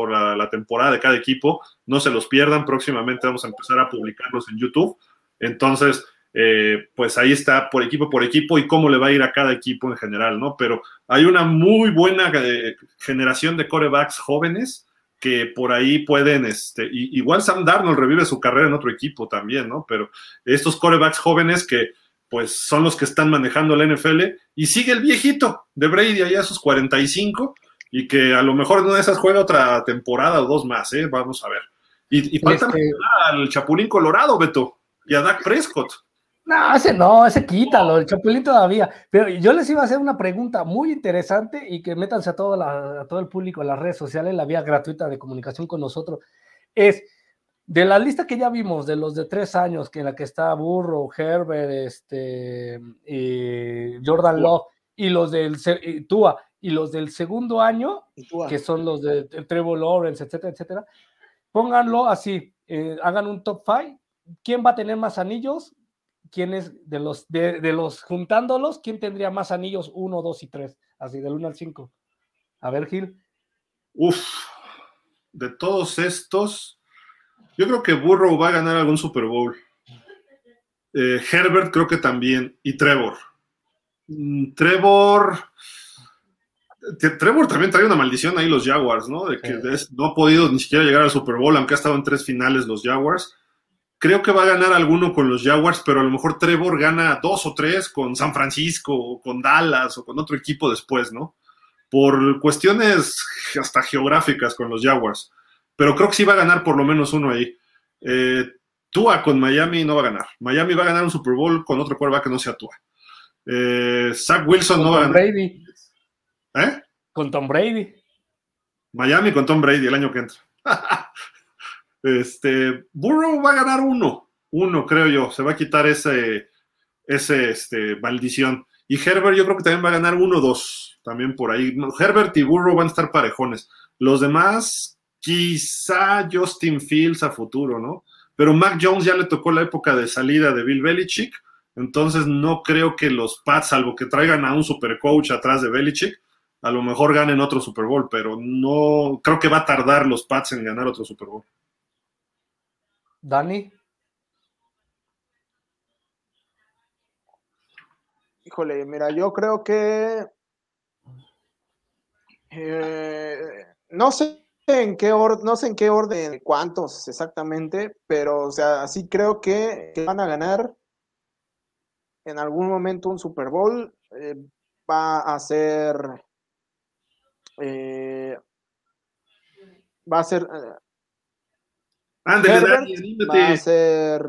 la, temporada de cada equipo, no se los pierdan, próximamente vamos a empezar a publicarlos en YouTube, entonces, eh, pues ahí está por equipo por equipo y cómo le va a ir a cada equipo en general, ¿no? Pero hay una muy buena eh, generación de corebacks jóvenes que por ahí pueden, este, y, igual Sam Darnold revive su carrera en otro equipo también, ¿no? Pero estos corebacks jóvenes que pues son los que están manejando la NFL, y sigue el viejito de Brady allá a sus 45, y que a lo mejor en una de esas juega otra temporada o dos más, ¿eh? Vamos a ver. Y, y falta este... al Chapulín Colorado, Beto, y a Dak Prescott. No, ese no, ese quítalo, el Chapulín todavía. Pero yo les iba a hacer una pregunta muy interesante y que métanse a todo, la, a todo el público en las redes sociales, la vía gratuita de comunicación con nosotros. Es, de la lista que ya vimos, de los de tres años, que en la que está Burro, Herbert, este, eh, Jordan Love y los del y Tua y los del segundo año, que son los de Trevor Lawrence, etcétera, etcétera, pónganlo así, eh, hagan un top five. ¿Quién va a tener más anillos? ¿Quién es de los, de, de los juntándolos? ¿Quién tendría más anillos? Uno, dos y tres, así del uno al cinco. A ver, Gil. Uf, de todos estos, yo creo que Burrow va a ganar algún Super Bowl. Eh, Herbert creo que también. Y Trevor. Mm, Trevor. Trevor también trae una maldición ahí los Jaguars, ¿no? De que sí. no ha podido ni siquiera llegar al Super Bowl, aunque ha estado en tres finales los Jaguars. Creo que va a ganar alguno con los Jaguars, pero a lo mejor Trevor gana dos o tres con San Francisco, o con Dallas, o con otro equipo después, ¿no? Por cuestiones hasta geográficas con los Jaguars pero creo que sí va a ganar por lo menos uno ahí. Eh, Tua con Miami no va a ganar. Miami va a ganar un Super Bowl con otro quarterback que no sea Tua. Eh, Zach Wilson con no va a Tom ganar. Brady. ¿Eh? Con Tom Brady. Miami con Tom Brady el año que entra. este, Burrow va a ganar uno. Uno, creo yo. Se va a quitar ese, ese este, maldición. Y Herbert yo creo que también va a ganar uno dos. También por ahí. Herbert y Burrow van a estar parejones. Los demás, quizá Justin Fields a futuro, ¿no? Pero Mac Jones ya le tocó la época de salida de Bill Belichick, entonces no creo que los Pats, salvo que traigan a un super coach atrás de Belichick, a lo mejor ganen otro Super Bowl, pero no creo que va a tardar los Pats en ganar otro Super Bowl. Dani. Híjole, mira, yo creo que eh, no sé en qué orden, no sé en qué orden, cuántos exactamente, pero o sea, sí creo que, que van a ganar en algún momento un Super Bowl. Eh, va a ser. Eh, va a ser. Ándale, Dani, va a ser.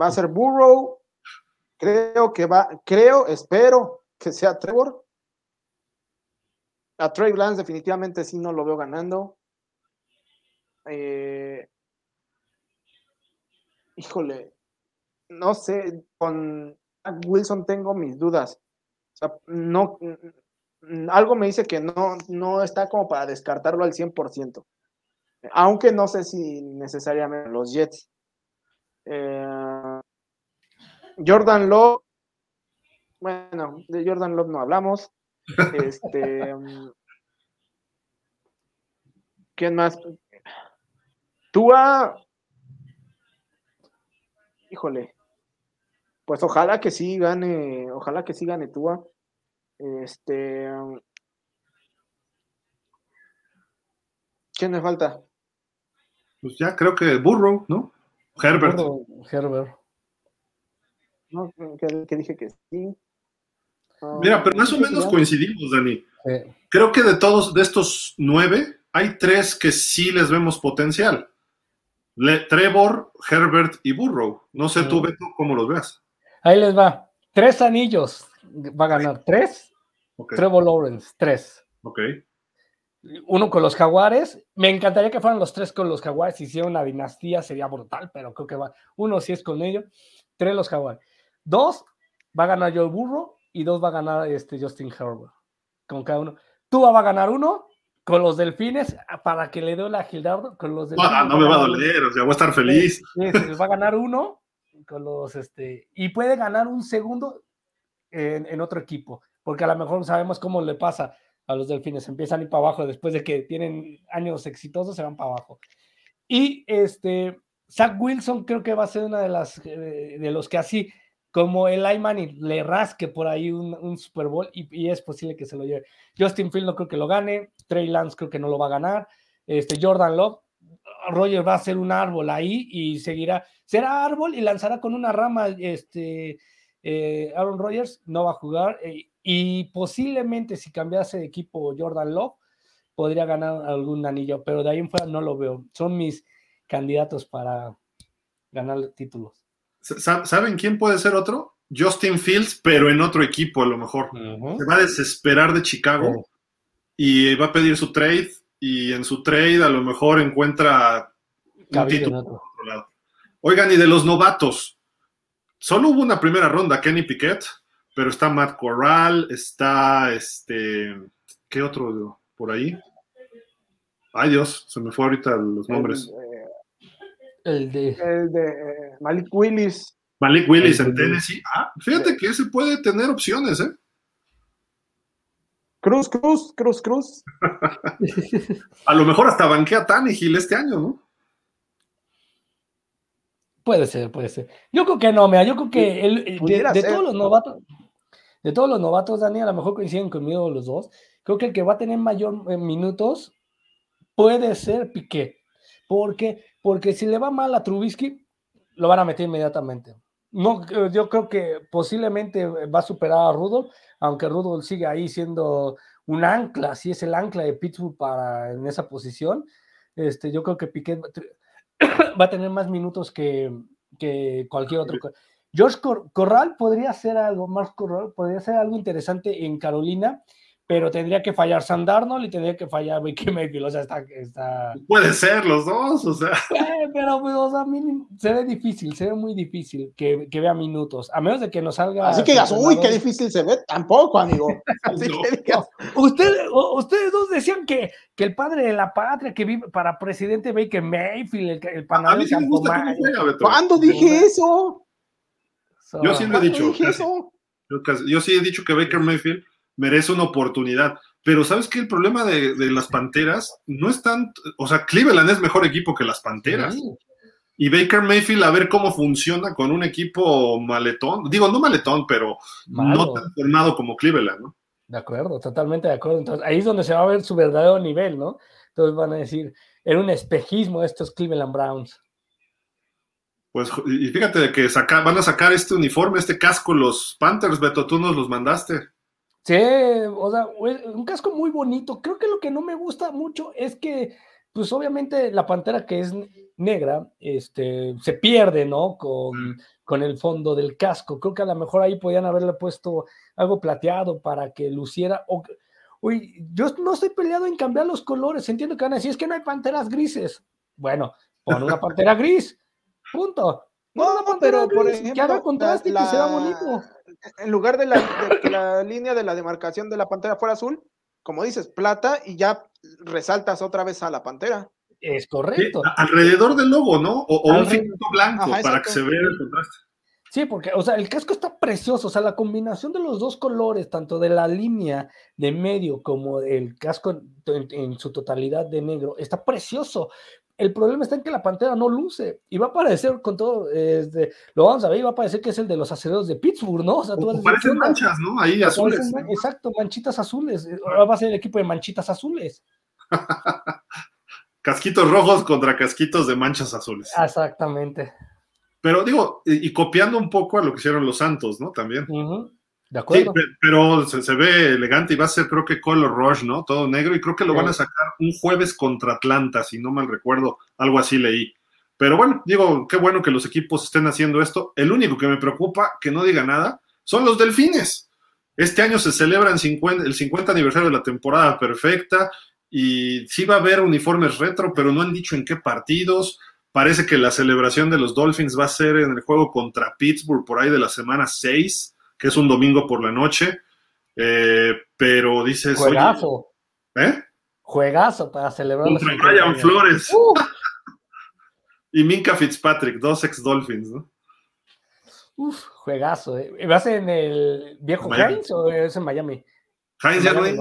Va a ser Burrow. Creo que va. Creo, espero que sea Trevor. A Trey Lance definitivamente sí no lo veo ganando. Eh, híjole, no sé, con Wilson tengo mis dudas. O sea, no, algo me dice que no, no está como para descartarlo al 100%. Aunque no sé si necesariamente los Jets. Eh, Jordan Love, bueno, de Jordan Love no hablamos. Este, ¿Quién más? Tua. Híjole. Pues ojalá que sí gane, ojalá que sí gane Tua. Este. ¿Quién me falta? Pues ya creo que Burrow, ¿no? Herbert. Herbert. No, que, que dije que sí. Mira, pero más o menos coincidimos, Dani. Sí. Creo que de todos, de estos nueve, hay tres que sí les vemos potencial. Le, Trevor, Herbert y Burrow. No sé tú, Beto, cómo los veas. Ahí les va. Tres anillos va a ganar. ¿Tres? Okay. Trevor Lawrence, tres. Ok. Uno con los Jaguares. Me encantaría que fueran los tres con los Jaguares. Si hiciera una dinastía sería brutal, pero creo que va. Uno si es con ellos, tres los Jaguares. Dos va a ganar Joe Burro y dos va a ganar este Justin Herbert. Con cada uno. Tú va a ganar uno con los delfines para que le dé la Gildardo. Con los delfines, no, no me va a doler, o sea, voy a estar feliz. va a ganar uno con los este y puede ganar un segundo en, en otro equipo, porque a lo mejor sabemos cómo le pasa a los delfines, empiezan a ir para abajo después de que tienen años exitosos, se van para abajo. Y este, Zach Wilson creo que va a ser una de las eh, de los que así como el Ayman le rasque por ahí un, Super Bowl y, es posible que se lo lleve. Justin Field no creo que lo gane, Trey Lance creo que no lo va a ganar, este Jordan Love, Roger va a ser un árbol ahí y seguirá, será árbol y lanzará con una rama, este eh, Aaron Rodgers no va a jugar eh, y posiblemente si cambiase de equipo Jordan Love podría ganar algún anillo, pero de ahí en fuera no lo veo. Son mis candidatos para ganar títulos. ¿Saben quién puede ser otro? Justin Fields, pero en otro equipo a lo mejor. Se va a desesperar de Chicago y va a pedir su trade y en su trade a lo mejor encuentra un título otro. lado. Oigan, y de los novatos, solo hubo una primera ronda, Kenny Piquet, pero está Matt Corral, está este, ¿qué otro por ahí? Ay Dios, se me fue ahorita los nombres. El de, el de eh, Malik Willis. Malik Willis en Tennessee. Ah, fíjate que ese puede tener opciones, ¿eh? Cruz, Cruz, Cruz, Cruz. a lo mejor hasta banquea Tannehill este año, ¿no? Puede ser, puede ser. Yo creo que no, mira, yo creo que el, de, todos los novatos, de todos los novatos, Dani, a lo mejor coinciden conmigo los dos. Creo que el que va a tener mayor eh, minutos puede ser Piqué. Porque porque si le va mal a Trubisky, lo van a meter inmediatamente. No, eh, yo creo que posiblemente va a superar a Rudolph, aunque Rudolph sigue ahí siendo un ancla, si es el ancla de Pittsburgh para en esa posición. Este, yo creo que Piquet va a tener más minutos que, que cualquier otro. George Corral podría ser algo, más Corral podría ser algo interesante en Carolina, pero tendría que fallar Sam Darnold y tendría que fallar Baker Mayfield, o sea, está, está... Puede ser los dos, o sea... Eh, pero, pues, o sea, se ve difícil, se ve muy difícil que, que, vea minutos, a menos de que nos salga... Así que digas, uy, qué difícil se ve, tampoco, amigo. Así que Usted, ustedes dos decían que, que el padre de la patria que vive para presidente Baker Mayfield, el, el panadero de ¿Cuándo dije eso? yo sí lo he dicho. Yo, yo sí he dicho que Baker Mayfield merece una oportunidad. Pero ¿sabes qué? El problema de, las Panteras no es tan, o sea, Cleveland es mejor equipo que las Panteras. Y Baker Mayfield a ver cómo funciona con un equipo maletón, digo, no maletón, pero no tan formado como Cleveland, ¿no? De acuerdo, totalmente de acuerdo. Entonces, ahí es donde se va a ver su verdadero nivel, ¿no? Entonces van a decir, era un espejismo estos Cleveland Browns. Pues, y fíjate que van a sacar este uniforme, este casco, los Panthers, Beto, tú nos los mandaste. Sí, o sea, un casco muy bonito. Creo que lo que no me gusta mucho es que, pues obviamente la pantera que es negra, este, se pierde, ¿no? Con, con el fondo del casco. Creo que a lo mejor ahí podían haberle puesto algo plateado para que luciera. O, uy, yo no estoy peleado en cambiar los colores. Entiendo que van a decir, es que no hay panteras grises. Bueno, pon una pantera gris. Punto. No, pero por ejemplo, que haga contraste y que sea bonito en lugar de, la, que la línea de la demarcación de la pantera fuera azul, como dices, plata y ya resaltas otra vez a la pantera. Es correcto. alrededor del logo, ¿no? O, un filtro blanco para que se vea el contraste. Sí, porque, o sea, el casco está precioso, o sea, la combinación de los dos colores, tanto de la línea de medio como el casco en su totalidad de negro, está precioso, el problema está en que la pantera no luce y va a parecer con todo, este, lo vamos a ver, y va a parecer que es el de los aceleros de Pittsburgh, ¿no? O sea, tú parecen manchas, ¿no? Ahí azules. exacto, manchitas azules. Ahora va a ser el equipo de manchitas azules. casquitos rojos contra casquitos de manchas azules. Exactamente. Pero digo, y, copiando un poco a lo que hicieron los Santos, ¿no? También. De acuerdo. pero se, ve elegante y va a ser, creo que Color Rush, ¿no? Todo negro y creo que lo van a sacar un jueves contra Atlanta, si no mal recuerdo, algo así leí. Pero bueno, digo, qué bueno que los equipos estén haciendo esto. El único que me preocupa, que no diga nada, son los delfines. Este año se celebra el 50 aniversario de la temporada perfecta y sí va a haber uniformes retro, pero no han dicho en qué partidos. Parece que la celebración de los Dolphins va a ser en el juego contra Pittsburgh por ahí de la semana 6, que es un domingo por la noche. Eh, pero dices. Juegazo. ¿Eh? Juegazo para celebrar. Contra Brian Flores. Uh. y Minka Fitzpatrick, dos ex Dolphins, ¿no? Uf, juegazo. ¿eh? ¿Vas en el viejo Heinz o es en Miami? Heinz ya, no, es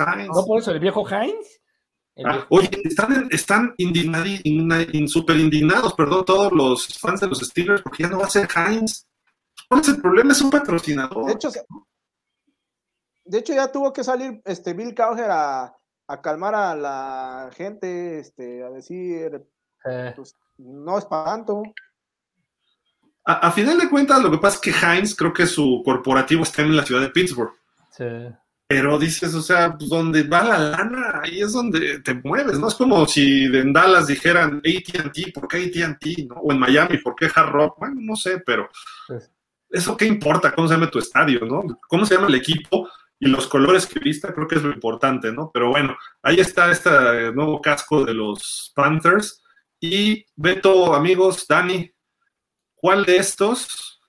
Heinz. No, por eso, el viejo Heinz. Ah, oye, están, están súper indignados, perdón, todos los fans de los Steelers, porque ya no va a ser Heinz. ¿Cuál es el problema? Es un patrocinador. De hecho, de hecho ya tuvo que salir este Bill Cowher a, a calmar a la gente, este, a decir, eh. pues, no es para tanto. A, final de cuentas, lo que pasa es que Heinz, creo que su corporativo está en la ciudad de Pittsburgh. Sí. Pero dices, o sea, pues donde va la lana, ahí es donde te mueves, ¿no? Es como si en Dallas dijeran ATT, ¿por qué ATT? ¿no? O en Miami, ¿por qué Hard Rock? Bueno, no sé, pero eso qué importa, cómo se llama tu estadio, ¿no? ¿Cómo se llama el equipo? Y los colores que vista, creo que es lo importante, ¿no? Pero bueno, ahí está este nuevo casco de los Panthers. Y Beto, amigos, Dani, ¿Cuál de estos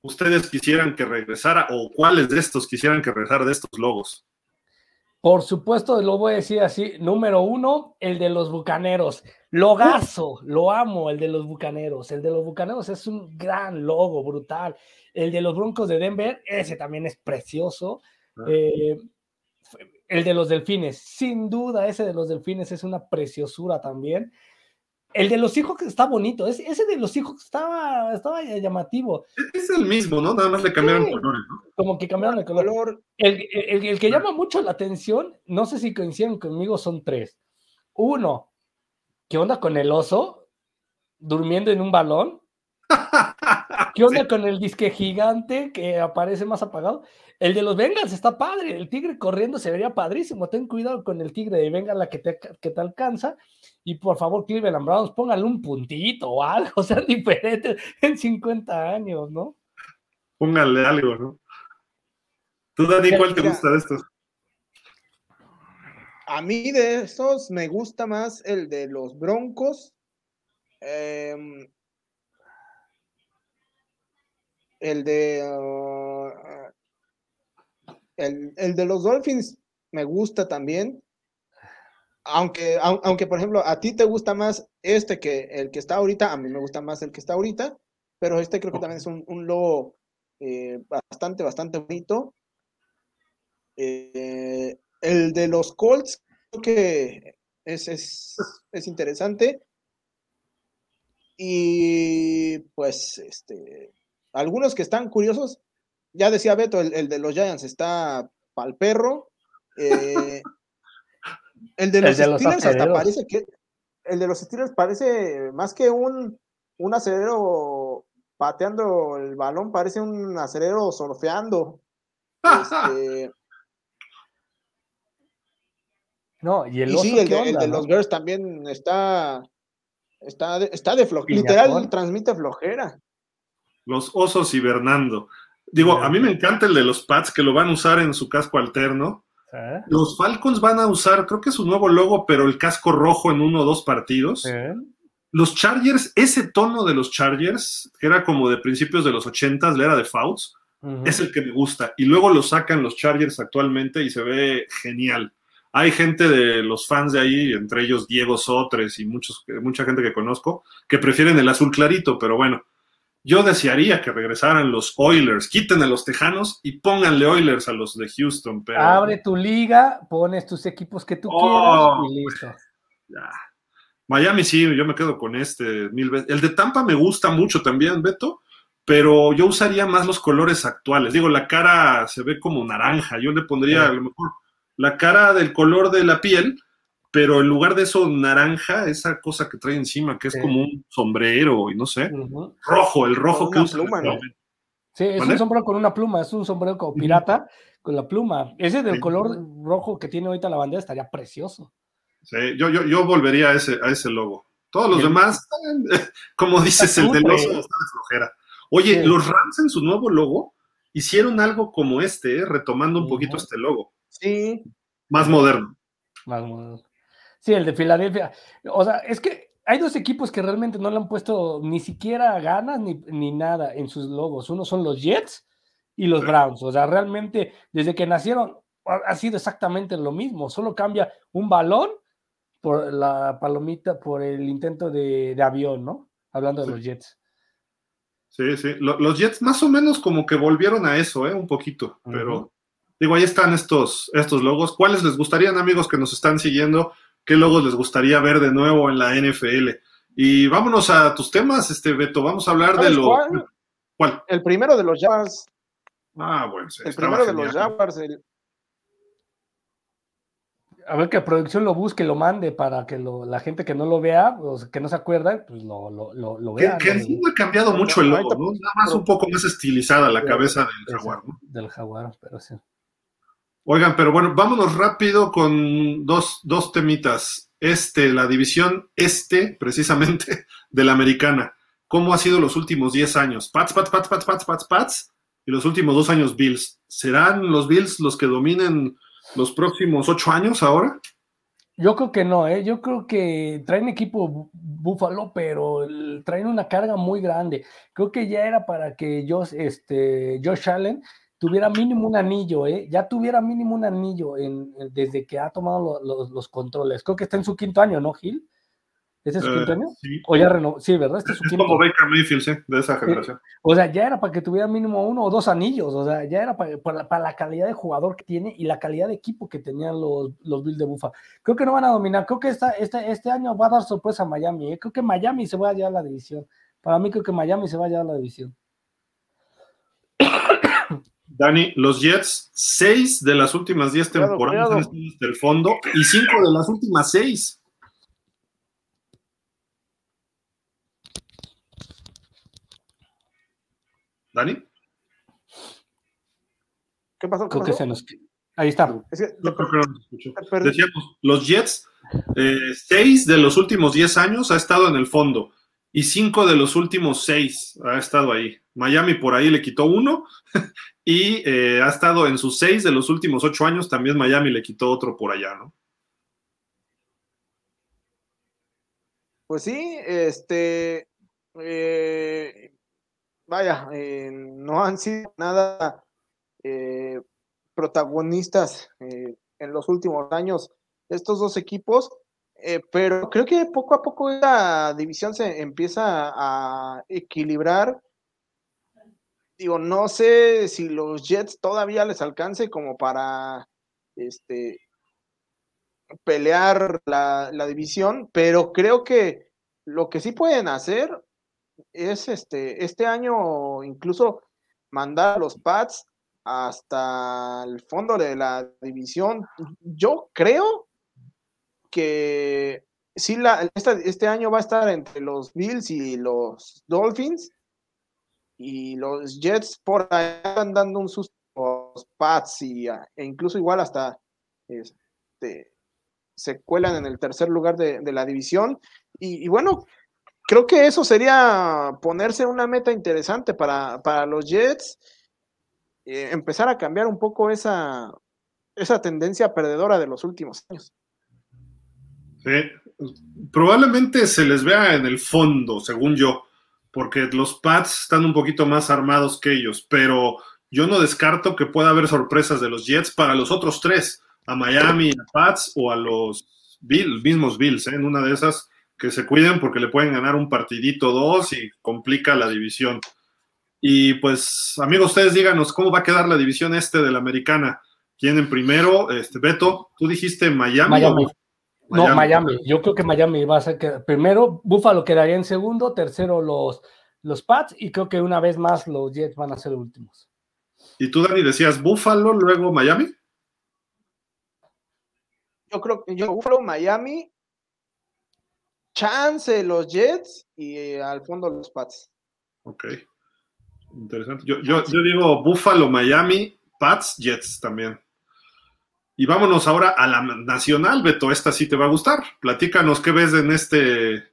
ustedes quisieran que regresara o cuáles de estos quisieran que regresara de estos logos? Por supuesto, lo voy a decir así. Número uno, el de los bucaneros. Logazo, lo amo, el de los bucaneros. El de los bucaneros es un gran logo, brutal. El de los broncos de Denver, ese también es precioso. Ah. Eh, el de los delfines, sin duda, ese de los delfines es una preciosura también. El de los hijos está bonito, ese, ese de los hijos estaba, estaba llamativo. Es el mismo, ¿no? Nada más le cambiaron colores, ¿no? Como que cambiaron el color. El, el, que llama mucho la atención, no sé si coinciden conmigo, son tres. Uno, ¿qué onda con el oso durmiendo en un balón? ¿Qué onda con el disque gigante que aparece más apagado? El de los Bengals está padre, el tigre corriendo se vería padrísimo. Ten cuidado con el tigre de Bengals que te, que te alcanza. Y por favor, Cleveland Browns, póngale un puntito o algo, sea diferente en 50 años, ¿no? Póngale algo, ¿no? ¿Tú, Dani, cuál te gusta de estos? A mí de estos me gusta más el de los Broncos. Em, el de uh, el, de los Dolphins me gusta también. Aunque, aunque, por ejemplo, a ti te gusta más este que el que está ahorita, a mí me gusta más el que está ahorita, pero este creo que también es un, un logo eh, bastante, bastante bonito. Eh, el de los Colts creo que es, es, es interesante. Y pues, este, algunos que están curiosos, ya decía Beto, el, de los Giants está pa'l perro. Eh, el de los Steelers hasta parece que. El de los Steelers parece más que un, un acelero pateando el balón, parece un acelero surfeando. Este, no, y el, sí, el, de, los Bears también está, está de, está de flojera, literal transmite flojera. Los osos hibernando. Digo, a mí me encanta el de los Pats que lo van a usar en su casco alterno. Los Falcons van a usar, creo que es su nuevo logo, pero el casco rojo en uno o dos partidos. Los Chargers, ese tono de los Chargers, que era como de principios de los ochentas, le era de Fouts, es el que me gusta. Y luego lo sacan los Chargers actualmente y se ve genial. Hay gente de los fans de ahí, entre ellos Diego Sotres y muchos, mucha gente que conozco, que prefieren el azul clarito, pero bueno, yo desearía que regresaran los Oilers, quiten a los Tejanos y pónganle Oilers a los de Houston. Pero... Abre tu liga, pones tus equipos que tú oh, quieras y listo. Miami sí, yo me quedo con este mil veces. El de Tampa me gusta mucho también, Beto, pero yo usaría más los colores actuales. Digo, la cara se ve como naranja, yo le pondría a lo mejor la cara del color de la piel, pero en lugar de eso naranja, esa cosa que trae encima, que es como un sombrero y no sé, rojo, el rojo que usa. Pluma, ¿no? Sí, es un sombrero con una pluma, es un sombrero como pirata con la pluma. Ese del color rojo que tiene ahorita la bandera estaría precioso. Sí, yo, yo, yo volvería a ese, a ese logo. Todos los demás, como dices, el del oso está de flojera. Oye, los Rams en su nuevo logo hicieron algo como este, ¿eh? retomando un poquito este logo. Sí. Más moderno. Más moderno. Sí, el de Filadelfia. O sea, es que hay dos equipos que realmente no le han puesto ni siquiera ganas ni, ni nada en sus logos. Uno son los Jets y los Browns. O sea, realmente desde que nacieron ha sido exactamente lo mismo. Solo cambia un balón por la palomita, por el intento de, avión, ¿no? Hablando de los Jets. Sí, sí. Los Jets más o menos como que volvieron a eso, ¿eh? Un poquito, pero digo, ahí están estos, estos logos. ¿Cuáles les gustarían, amigos que nos están siguiendo? ¿Qué logos les gustaría ver de nuevo en la NFL? Y vámonos a tus temas, este Beto. Vamos a hablar de los. ¿Cuál? El primero de los Jaguars. Ah, bueno. el primero de los Jaguars. El, a ver que la producción lo busque, lo mande para que la gente que no lo vea, o que no se acuerda, pues lo, lo, vea. Que, que ha cambiado mucho el logo, ¿no? Nada más un poco más estilizada la cabeza del jaguar, ¿no? Del jaguar, pero sí. Oigan, pero bueno, vámonos rápido con dos, dos temitas. Este, la división este, precisamente, de la americana. ¿Cómo ha sido los últimos 10 años? Pats, pats, pats, pats, pats, pats, pats. Y los últimos dos años Bills. ¿Serán los Bills los que dominen los próximos ocho años ahora? Yo creo que no, ¿eh? yo creo que traen equipo búfalo, pero traen una carga muy grande. Creo que ya era para que Josh, este, Josh Allen tuviera mínimo un anillo, ¿eh? ya tuviera mínimo un anillo en, desde que ha tomado los controles. Creo que está en su quinto año, ¿no, Gil? ¿Ese es su quinto año? Sí. ¿O ya renovó? Sí, ¿verdad? Este es, su como Baker Mayfield, sí, de esa generación. O sea, ya era para que tuviera mínimo uno o dos anillos, o sea, ya era para, para, la calidad de jugador que tiene y la calidad de equipo que tenían los, los Bills de Bufa. Creo que no van a dominar, creo que esta, este, este año va a dar sorpresa a Miami, ¿eh? creo que Miami se va a llevar la división. Para mí creo que Miami se va a llevar la división. Dani, los Jets, seis de las últimas diez temporadas han estado hasta el fondo y cinco de las últimas seis. ¿Dani? ¿Qué pasó? ¿Qué pasó? Ahí está. Creo que no nos escuchó. Decíamos, los Jets, eh, seis de los últimos diez años ha estado en el fondo y cinco de los últimos seis ha estado ahí. Miami por ahí le quitó uno y eh, ha estado en sus seis de los últimos ocho años, también Miami le quitó otro por allá, ¿no? Pues sí, este, eh, vaya, eh, no han sido nada protagonistas en los últimos años estos dos equipos, pero creo que poco a poco la división se empieza a equilibrar. Digo, no sé si los Jets todavía les alcance como para este pelear la, la división, pero creo que lo que sí pueden hacer es este, este año incluso mandar a los Pats hasta el fondo de la división. Yo creo que sí, la, este año va a estar entre los Bills y los Dolphins. Y los Jets por ahí están dando un susto a los Pats y, e incluso igual hasta este, se cuelan en el tercer lugar de, la división. y, bueno, creo que eso sería ponerse una meta interesante para, los Jets, eh, empezar a cambiar un poco esa, esa tendencia perdedora de los últimos años. Sí, probablemente se les vea en el fondo, según yo, porque los Pats están un poquito más armados que ellos, pero yo no descarto que pueda haber sorpresas de los Jets para los otros tres, a Miami, a Pats o a los Bills, mismos Bills, ¿eh? en una de esas que se cuiden porque le pueden ganar un partidito dos y complica la división. Y pues, amigos, ustedes díganos cómo va a quedar la división este de la americana. ¿Quién en primero? Este, Beto, tú dijiste Miami. Miami. No, Miami. Yo creo que Miami va a ser que primero, Buffalo quedaría en segundo, tercero los, los Pats y creo que una vez más los Jets van a ser últimos. ¿Y tú, Dani, decías Buffalo, luego Miami? Yo creo que yo Buffalo, Miami chance los Jets y eh, al fondo los Pats. Ok. Interesante. Yo, yo, digo Buffalo, Miami, Pats, Jets también. Y vámonos ahora a la nacional, Beto. Esta sí te va a gustar. Platícanos qué ves en este.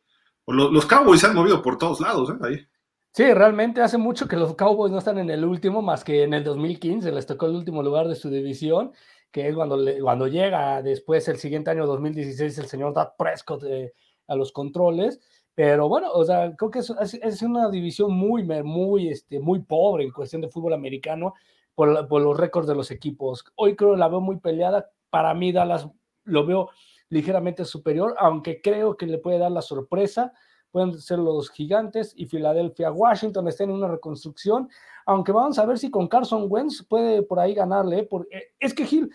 Los, Cowboys se han movido por todos lados, ¿eh? Ahí. Sí, realmente hace mucho que los Cowboys no están en el último, más que en el 2015 les tocó el último lugar de su división que es cuando, cuando llega después el siguiente año 2016 el señor Dad Prescott eh, a los controles. Pero bueno, o sea, creo que es, es, una división muy, muy, este, muy pobre en cuestión de fútbol americano por, los récords de los equipos. Hoy creo la veo muy peleada. Para mí, Dallas lo veo ligeramente superior, aunque creo que le puede dar la sorpresa. Pueden ser los gigantes y Filadelfia, Washington estén en una reconstrucción, aunque vamos a ver si con Carson Wentz puede por ahí ganarle. ¿eh? Porque es que Gil,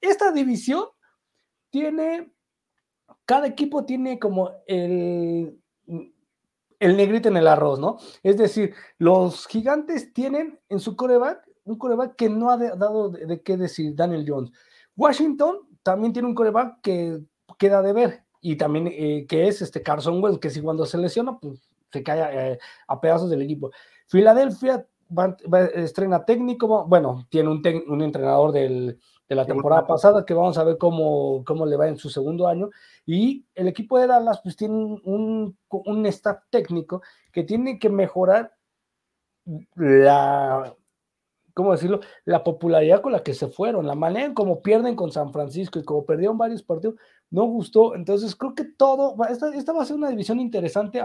esta división tiene, cada equipo tiene como el, el negrito en el arroz, ¿no? Es decir, los gigantes tienen en su coreback un coreback que no ha dado de, de, qué decir, Daniel Jones. Washington también tiene un coreback que queda de ver y también eh, que es este Carson Wentz, que si cuando se lesiona, pues se cae eh, a pedazos del equipo. Filadelfia estrena técnico, bueno, tiene un, un entrenador del, de la temporada pasada que vamos a ver cómo, cómo le va en su segundo año. Y el equipo de Dallas pues tiene un, un staff técnico que tiene que mejorar la, ¿cómo decirlo? La popularidad con la que se fueron, la manera en cómo pierden con San Francisco y como perdieron varios partidos, no gustó. Entonces creo que todo, esta, esta va a ser una división interesante.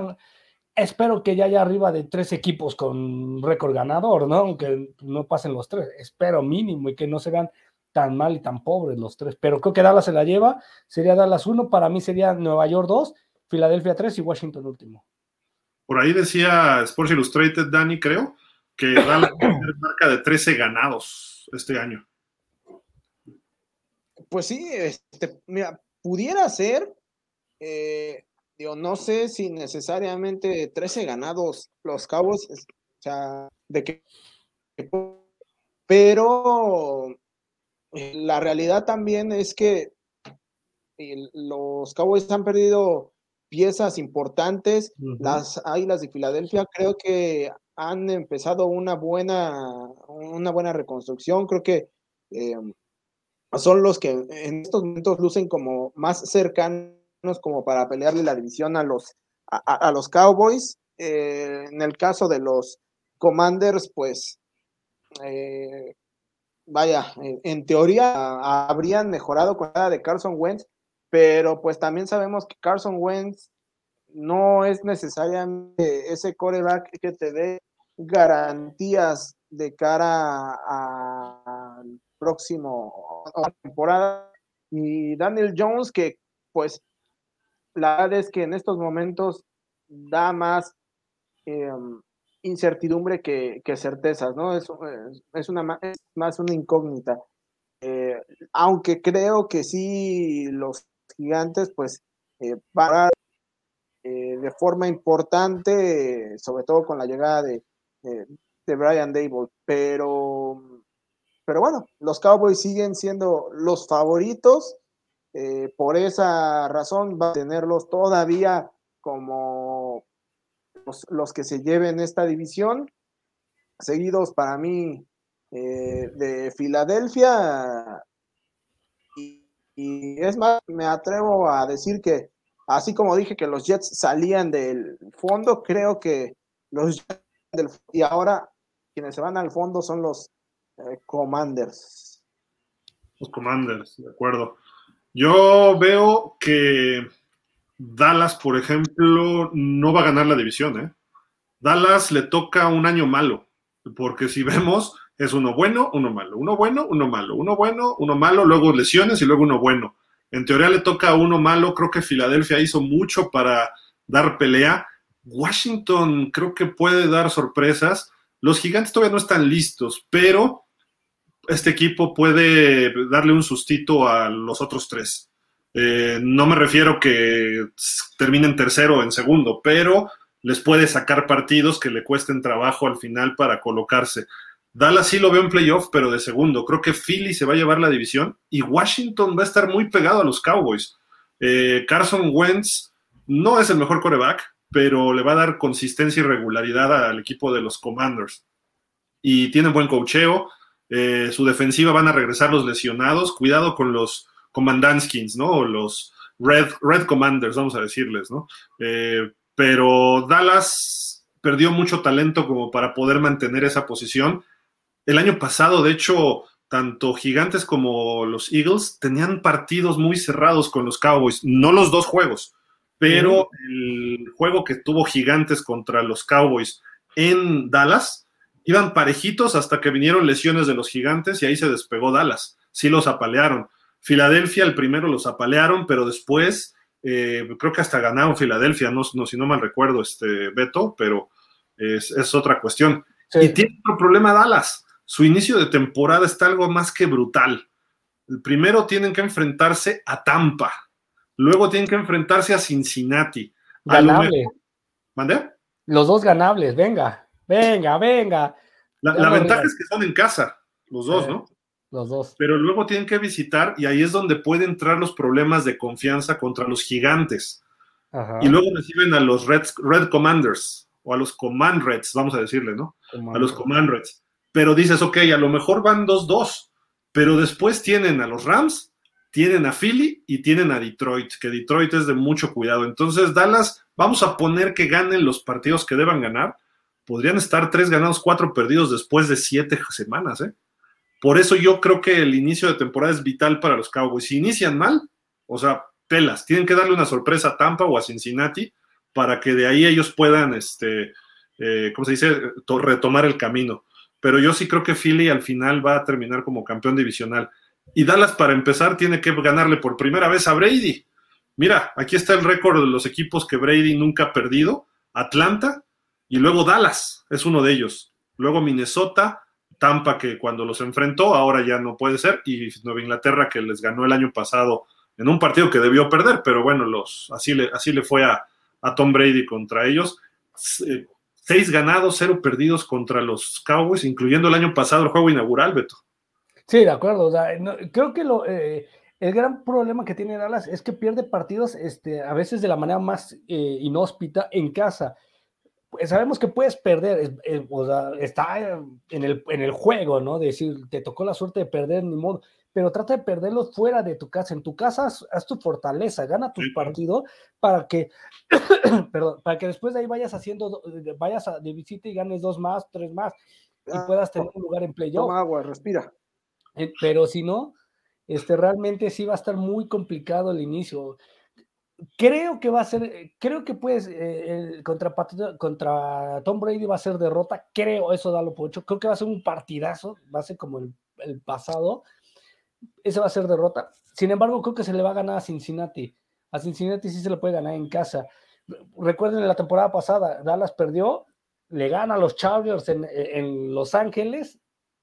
Espero que ya haya arriba de tres equipos con récord ganador, ¿no? Aunque no pasen los tres, espero mínimo y que no se vean tan mal y tan pobres los tres. Pero creo que Dallas se la lleva, sería Dallas uno, para mí sería Nueva York dos, Filadelfia tres y Washington último. Por ahí decía Sports Illustrated, Dani, creo, que Dallas marca de 13 ganados este año. Pues sí, este, mira, pudiera ser, eh, no sé si necesariamente 13 ganados los Cabos, o sea, de que, pero eh, la realidad también es que los Cowboys han perdido piezas importantes. Las Águilas de Filadelfia creo que han empezado una buena, una buena reconstrucción. Creo que eh, son los que en estos momentos lucen como más cercanos como para pelearle la división a los, a, los Cowboys. Eh, en el caso de los Commanders, pues eh, vaya, en, teoría habrían mejorado con la de Carson Wentz, pero pues también sabemos que Carson Wentz no es necesariamente ese coreback que te dé garantías de cara al próximo temporada. Y Daniel Jones, que pues la verdad es que en estos momentos da más em, incertidumbre que, certezas, ¿no? Es, es, una, es más una incógnita. Eh, aunque creo que sí los gigantes pues eh, para eh, de forma importante, sobre todo con la llegada de, de Brian Dable. Pero, pero bueno, los Cowboys siguen siendo los favoritos. Eh, por esa razón va a tenerlos todavía como los, que se lleven esta división. Seguidos para mí eh, de Filadelfia. Y, es más, me atrevo a decir que así como dije que los Jets salían del fondo, creo que los Jets y ahora quienes se van al fondo son los eh, Commanders. Los Commanders, de acuerdo. Yo veo que Dallas, por ejemplo, no va a ganar la división. ¿eh? Dallas le toca un año malo, porque si vemos, es uno bueno, uno malo, uno bueno, uno malo, uno bueno, uno malo, luego lesiones y luego uno bueno. En teoría le toca a uno malo, creo que Filadelfia hizo mucho para dar pelea Washington creo que puede dar sorpresas. Los gigantes todavía no están listos, pero este equipo puede darle un sustito a los otros tres. Eh, no me refiero que terminen tercero o en segundo, pero les puede sacar partidos que le cuesten trabajo al final para colocarse. Dallas sí lo veo en playoff, pero de segundo. Creo que Philly se va a llevar la división y Washington va a estar muy pegado a los Cowboys. Eh, Carson Wentz no es el mejor coreback, pero le va a dar consistencia y regularidad al equipo de los Commanders. Y tienen buen cocheo, eh, su defensiva van a regresar los lesionados, cuidado con los Commandanskins, ¿no? O los Red, Commanders, vamos a decirles, ¿no? Eh, pero Dallas perdió mucho talento como para poder mantener esa posición. El año pasado, de hecho, tanto Gigantes como los Eagles tenían partidos muy cerrados con los Cowboys, no los dos juegos, pero el juego que tuvo Gigantes contra los Cowboys en Dallas, iban parejitos hasta que vinieron lesiones de los Gigantes y ahí se despegó Dallas, sí los apalearon. Filadelfia, el primero los apalearon, pero después eh, creo que hasta ganaron Filadelfia, no, no, si no mal recuerdo, este Beto, pero es, es otra cuestión. Y tiene otro problema Dallas su inicio de temporada está algo más que brutal. El primero tienen que enfrentarse a Tampa, luego tienen que enfrentarse a Cincinnati. Ganable. ¿Mande? Los dos ganables, venga, venga, venga. La, ventaja es que son en casa, los dos, ¿no? Los dos. Pero luego tienen que visitar y ahí es donde pueden entrar los problemas de confianza contra los gigantes. Y luego reciben a los Red, Red Commanders o a los Command Reds, vamos a decirle, ¿no? a los Command Reds pero dices, ok, a lo mejor van 2-2, pero después tienen a los Rams, tienen a Philly y tienen a Detroit, que Detroit es de mucho cuidado. Entonces, Dallas, vamos a poner que ganen los partidos que deban ganar. Podrían estar tres ganados, cuatro perdidos después de siete semanas, ¿eh? Por eso yo creo que el inicio de temporada es vital para los Cowboys. Si inician mal, o sea, pelas, tienen que darle una sorpresa a Tampa o a Cincinnati para que de ahí ellos puedan, este, eh, ¿cómo se dice?, retomar el camino pero yo sí creo que Philly al final va a terminar como campeón divisional. Y Dallas, para empezar, tiene que ganarle por primera vez a Brady. Mira, aquí está el récord de los equipos que Brady nunca ha perdido. Atlanta y luego Dallas es uno de ellos. Luego Minnesota, Tampa que cuando los enfrentó ahora ya no puede ser y Nueva Inglaterra que les ganó el año pasado en un partido que debió perder, pero bueno, los, así, le, fue a, a Tom Brady contra ellos. Eh, seis ganados, cero perdidos contra los Cowboys, incluyendo el año pasado el juego inaugural, Beto. Sí, de acuerdo. creo que lo, eh, el gran problema que tiene Dallas es que pierde partidos este, a veces de la manera más eh, inhóspita en casa. Pues sabemos que puedes perder, o sea, está en el, en el juego, ¿no? decir, te tocó la suerte de perder, ni modo pero trata de perderlos fuera de tu casa. En tu casa haz, tu fortaleza, gana tu partido para que, perdón, para que después de ahí vayas haciendo, vayas de visita y ganes dos más, tres más y ah, puedas tener un lugar en playoff. Toma agua, respira. Eh, pero si no, este, realmente sí va a estar muy complicado el inicio. Creo que va a ser, creo que pues eh, contra, contra Tom Brady va a ser derrota, creo, eso da lo por hecho, creo que va a ser un partidazo, va a ser como el, el pasado, ese va a ser derrota. Sin embargo, creo que se le va a ganar a Cincinnati. A Cincinnati sí se le puede ganar en casa. Recuerden la temporada pasada, Dallas perdió, le gana a los Chargers en, Los Ángeles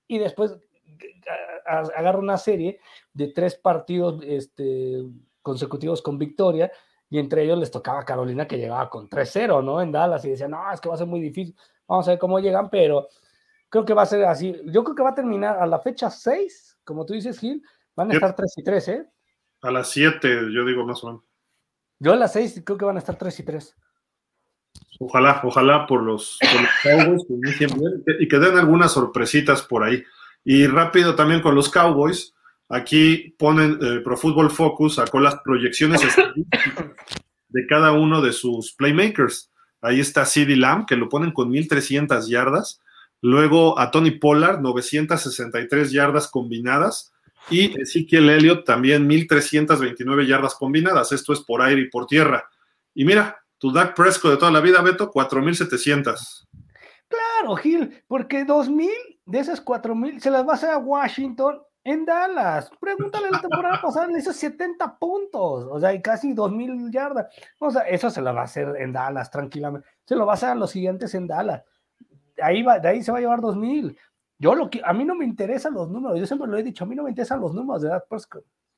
y después agarra una serie de tres partidos este, consecutivos con victoria y entre ellos les tocaba Carolina que llegaba con 3-0, ¿no? En Dallas y decían, no, es que va a ser muy difícil, vamos a ver cómo llegan, pero creo que va a ser así. Yo creo que va a terminar a la fecha 6 como tú dices, Gil, van a estar 3 y 3, ¿eh? A las 7, yo digo más o menos. Yo a las 6 creo que van a estar 3 y 3. Ojalá, ojalá por los, Cowboys y que den algunas sorpresitas por ahí. Y rápido también con los Cowboys, aquí ponen eh, Pro Football Focus, sacó las proyecciones de cada uno de sus playmakers. Ahí está CD Lamb, que lo ponen con 1300 yardas. Luego a Tony Pollard, 963 yardas combinadas. Y Ezekiel Elliott también 1329 yardas combinadas. Esto es por aire y por tierra. Y mira, tu Dak Prescott de toda la vida, Beto, 4700. Claro, Gil, porque 2000 de esas 4000 se las va a hacer a Washington en Dallas. Pregúntale la temporada pasada, le hizo 70 puntos, o sea, y casi 2000 yardas. O sea, eso se lo va a hacer en Dallas tranquilamente. Se lo va a hacer a los siguientes en Dallas ahí va, de ahí se va a llevar 2000. Yo lo que, a mí no me interesan los números, yo siempre lo he dicho, a mí no me interesan los números de edad, pues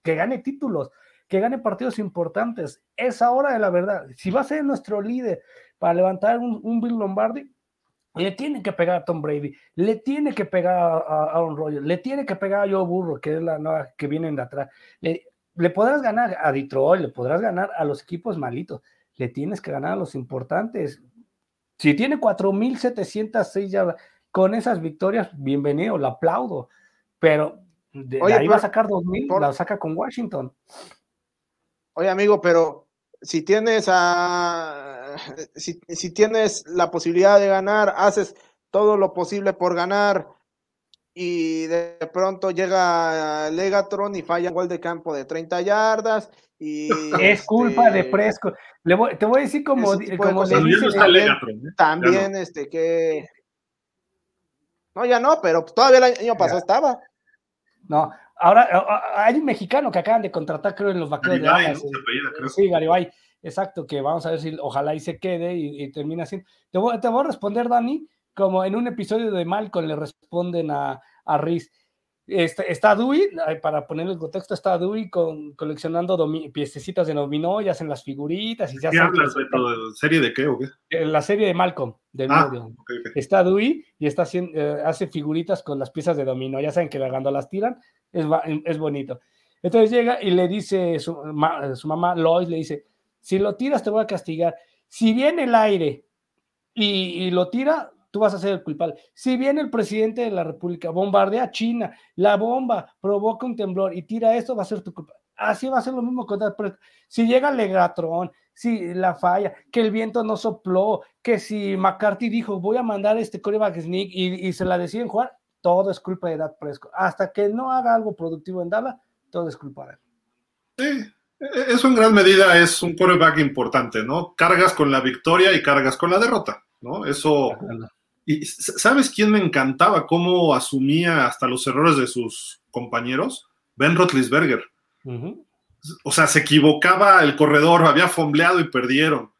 que gane títulos, que gane partidos importantes. Es ahora de la verdad. Si va a ser nuestro líder para levantar un, Bill Lombardi, le tiene que pegar a Tom Brady, le tiene que pegar a Aaron Rodgers, le tiene que pegar a Joe Burro, que es la nueva que vienen de atrás. Le, le podrás ganar a Detroit, le podrás ganar a los equipos malitos, le tienes que ganar a los importantes. Si tiene 4.706 yardas con esas victorias, bienvenido, lo aplaudo. Pero de, ahí va a sacar 2.000, la saca con Washington. Oye, amigo, pero si tienes a, si, si, tienes la posibilidad de ganar, haces todo lo posible por ganar, y de pronto llega Legatron y falla un gol de campo de 30 yardas. Y, es culpa de Presco. te voy a decir como, como le dice Legatron, ¿eh? también, este que no, ya no, pero todavía el año pasado estaba. No, ahora hay un mexicano que acaban de contratar, creo, en los vaqueros de Dallas. Sí, Garibay, exacto, que vamos a ver si ojalá y se quede y, termina así. Te voy, te voy a responder, Dani, como en un episodio de Malcolm le responden a, a Riz. Está, está, Dewey, para poner el contexto, está Dewey con, coleccionando piececitas de dominó y hacen las figuritas. Y se ¿Qué hablas, de ¿Serie de qué o qué? Eh, la serie de Malcolm. De ah, Está Dewey y está haciendo, eh, hace figuritas con las piezas de dominó. Ya saben que cuando las tiran es, es bonito. Entonces llega y le dice su, su mamá, Lois, le dice, si lo tiras te voy a castigar. Si viene el aire y, y lo tira, tú vas a ser el culpable. Si viene el presidente de la República, bombardea a China, la bomba provoca un temblor y tira esto, va a ser tu culpa. Así va a ser lo mismo con Si llega Legatron, si la falla, que el viento no sopló, que si McCarthy dijo voy a mandar este coreback sneak y, se la deciden jugar, todo es culpa de Dak Prescott. Hasta que no haga algo productivo en Dallas, todo es culpa de él. Sí, e-, eso en gran medida es un coreback importante, ¿no? Cargas con la victoria y cargas con la derrota, ¿no? Eso y ¿sabes quién me encantaba cómo asumía hasta los errores de sus compañeros? Ben Roethlisberger. O sea, se equivocaba el corredor, había fombleado y perdieron.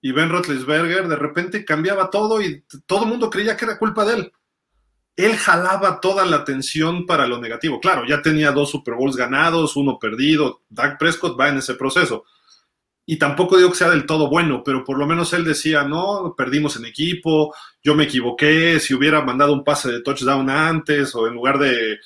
Y Ben Roethlisberger de repente cambiaba todo y todo el mundo creía que era culpa de él. Él jalaba toda la atención para lo negativo. Claro, ya tenía dos Super Bowls ganados, uno perdido. Dak Prescott va en ese proceso y tampoco digo que sea del todo bueno, pero por lo menos él decía, no, perdimos en equipo, yo me equivoqué, si hubiera mandado un pase de touchdown antes o en lugar de,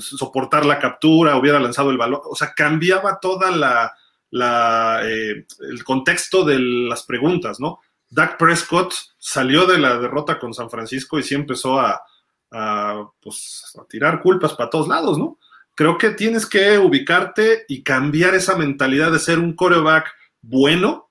soportar la captura, hubiera lanzado el balón, o sea, cambiaba toda la, eh, el contexto de las preguntas, ¿no? Dak Prescott salió de la derrota con San Francisco y sí empezó a, a, pues, a tirar culpas para todos lados, ¿no? Creo que tienes que ubicarte y cambiar esa mentalidad de ser un coreback bueno,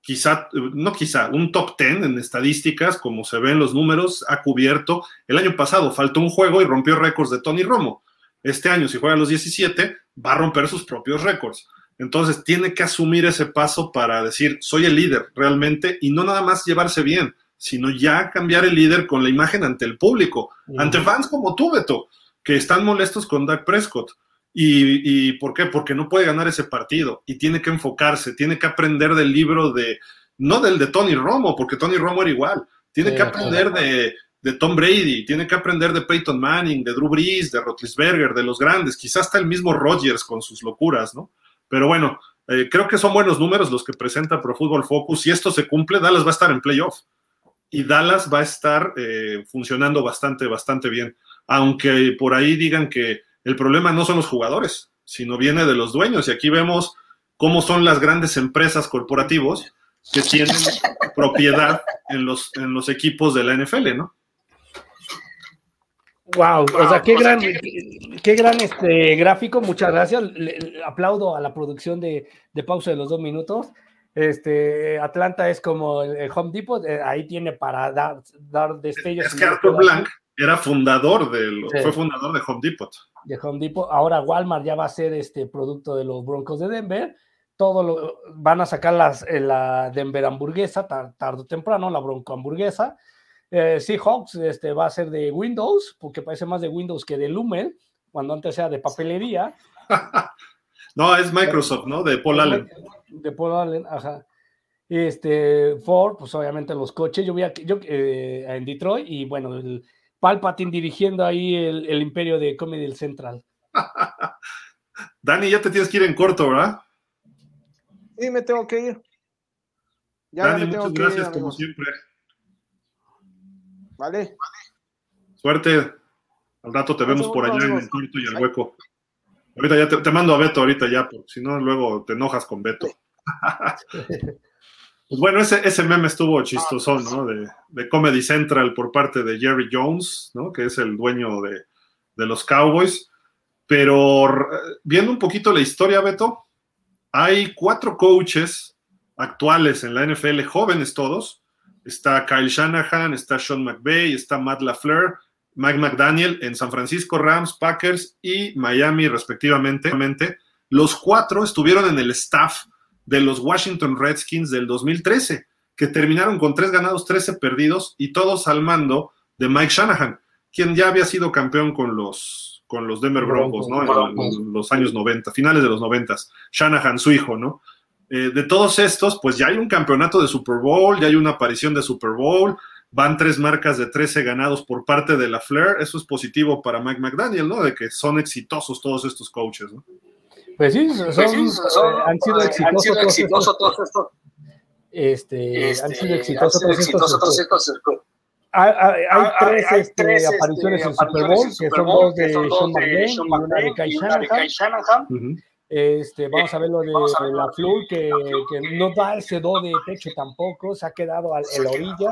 quizá, no quizá, un top 10 en estadísticas, como se ven los números, ha cubierto. El año pasado faltó un juego y rompió récords de Tony Romo. Este año, si juega los 17, va a romper sus propios récords. Entonces, tiene que asumir ese paso para decir, soy el líder realmente, y no nada más llevarse bien, sino ya cambiar el líder con la imagen ante el público, ante fans como tú, Beto, que están molestos con Dak Prescott. ¿Y, por qué? Porque no puede ganar ese partido y tiene que enfocarse, tiene que aprender del libro de, no del de Tony Romo, porque Tony Romo era igual, tiene que aprender de, Tom Brady, tiene que aprender de Peyton Manning, de Drew Brees, de Rotlisberger, de los grandes, quizás hasta el mismo Rodgers con sus locuras, ¿no? Pero bueno, eh, creo que son buenos números los que presenta Pro Football Focus. Si esto se cumple, Dallas va a estar en playoff y Dallas va a estar eh, funcionando bastante, bastante bien. Aunque por ahí digan que el problema no son los jugadores, sino viene de los dueños. Y aquí vemos cómo son las grandes empresas corporativos que tienen propiedad en los, en los equipos de la NFL, ¿no? Wow, o sea, qué gran, qué, gran este gráfico, muchas gracias. aplaudo a la producción de, pausa de los dos minutos. Este, Atlanta es como el, Home Depot, eh, ahí tiene para dar, dar destellos. Es que Arthur Blank era fundador del, fue fundador de Home Depot de Home Depot. Ahora Walmart ya va a ser este producto de los Broncos de Denver. Todo lo, van a sacar las, eh, la Denver hamburguesa tarde o temprano, la Bronco hamburguesa. Eh, Seahawks este, va a ser de Windows, porque parece más de Windows que de Lumen, cuando antes era de papelería. no, es Microsoft, ¿no? De Paul Allen. De Paul Allen, ajá. Este, Ford, pues obviamente los coches. Yo vi aquí, yo, eh, en Detroit y bueno, el, Palpatine dirigiendo ahí el, imperio de Comedy Central. Dani, ya te tienes que ir en corto, ¿verdad? Sí, me tengo que ir. Dani, muchas gracias como siempre. Vale. Suerte. Al rato te vemos por allá en el corto y el hueco. Ahorita ya te, mando a Beto ahorita ya, porque si no luego te enojas con Beto. Pues bueno, ese, ese meme estuvo chistoso, ¿no? De, Comedy Central por parte de Jerry Jones, ¿no? Que es el dueño de, los Cowboys. Pero viendo un poquito la historia, Beto, hay cuatro coaches actuales en la NFL, jóvenes todos. Está Kyle Shanahan, está Sean McVay, está Matt LaFleur. Mike McDaniel en San Francisco Rams, Packers y Miami respectivamente. Los cuatro estuvieron en el staff de los Washington Redskins del 2013, que terminaron con tres ganados, 13 perdidos y todos al mando de Mike Shanahan, quien ya había sido campeón con los, con los Denver Broncos, ¿no? En, los años 90, finales de los 90. Shanahan, su hijo, ¿no? Eh, de todos estos, pues ya hay un campeonato de Super Bowl, ya hay una aparición de Super Bowl, van tres marcas de 13 ganados por parte de la Flair. Eso es positivo para Mike McDaniel, ¿no? De que son exitosos todos estos coaches, ¿no? Pues sí, son, eh, han sido exitosos, todos estos. Este, han sido exitosos todos estos. Hay, hay, hay, tres, hay este, tres este, apariciones en Super Bowl, que son dos de Sean McVay y una de Kai Shanahan. Este, vamos a ver lo de, la Flu, que, que, no da ese do de pecho tampoco, se ha quedado en la orilla.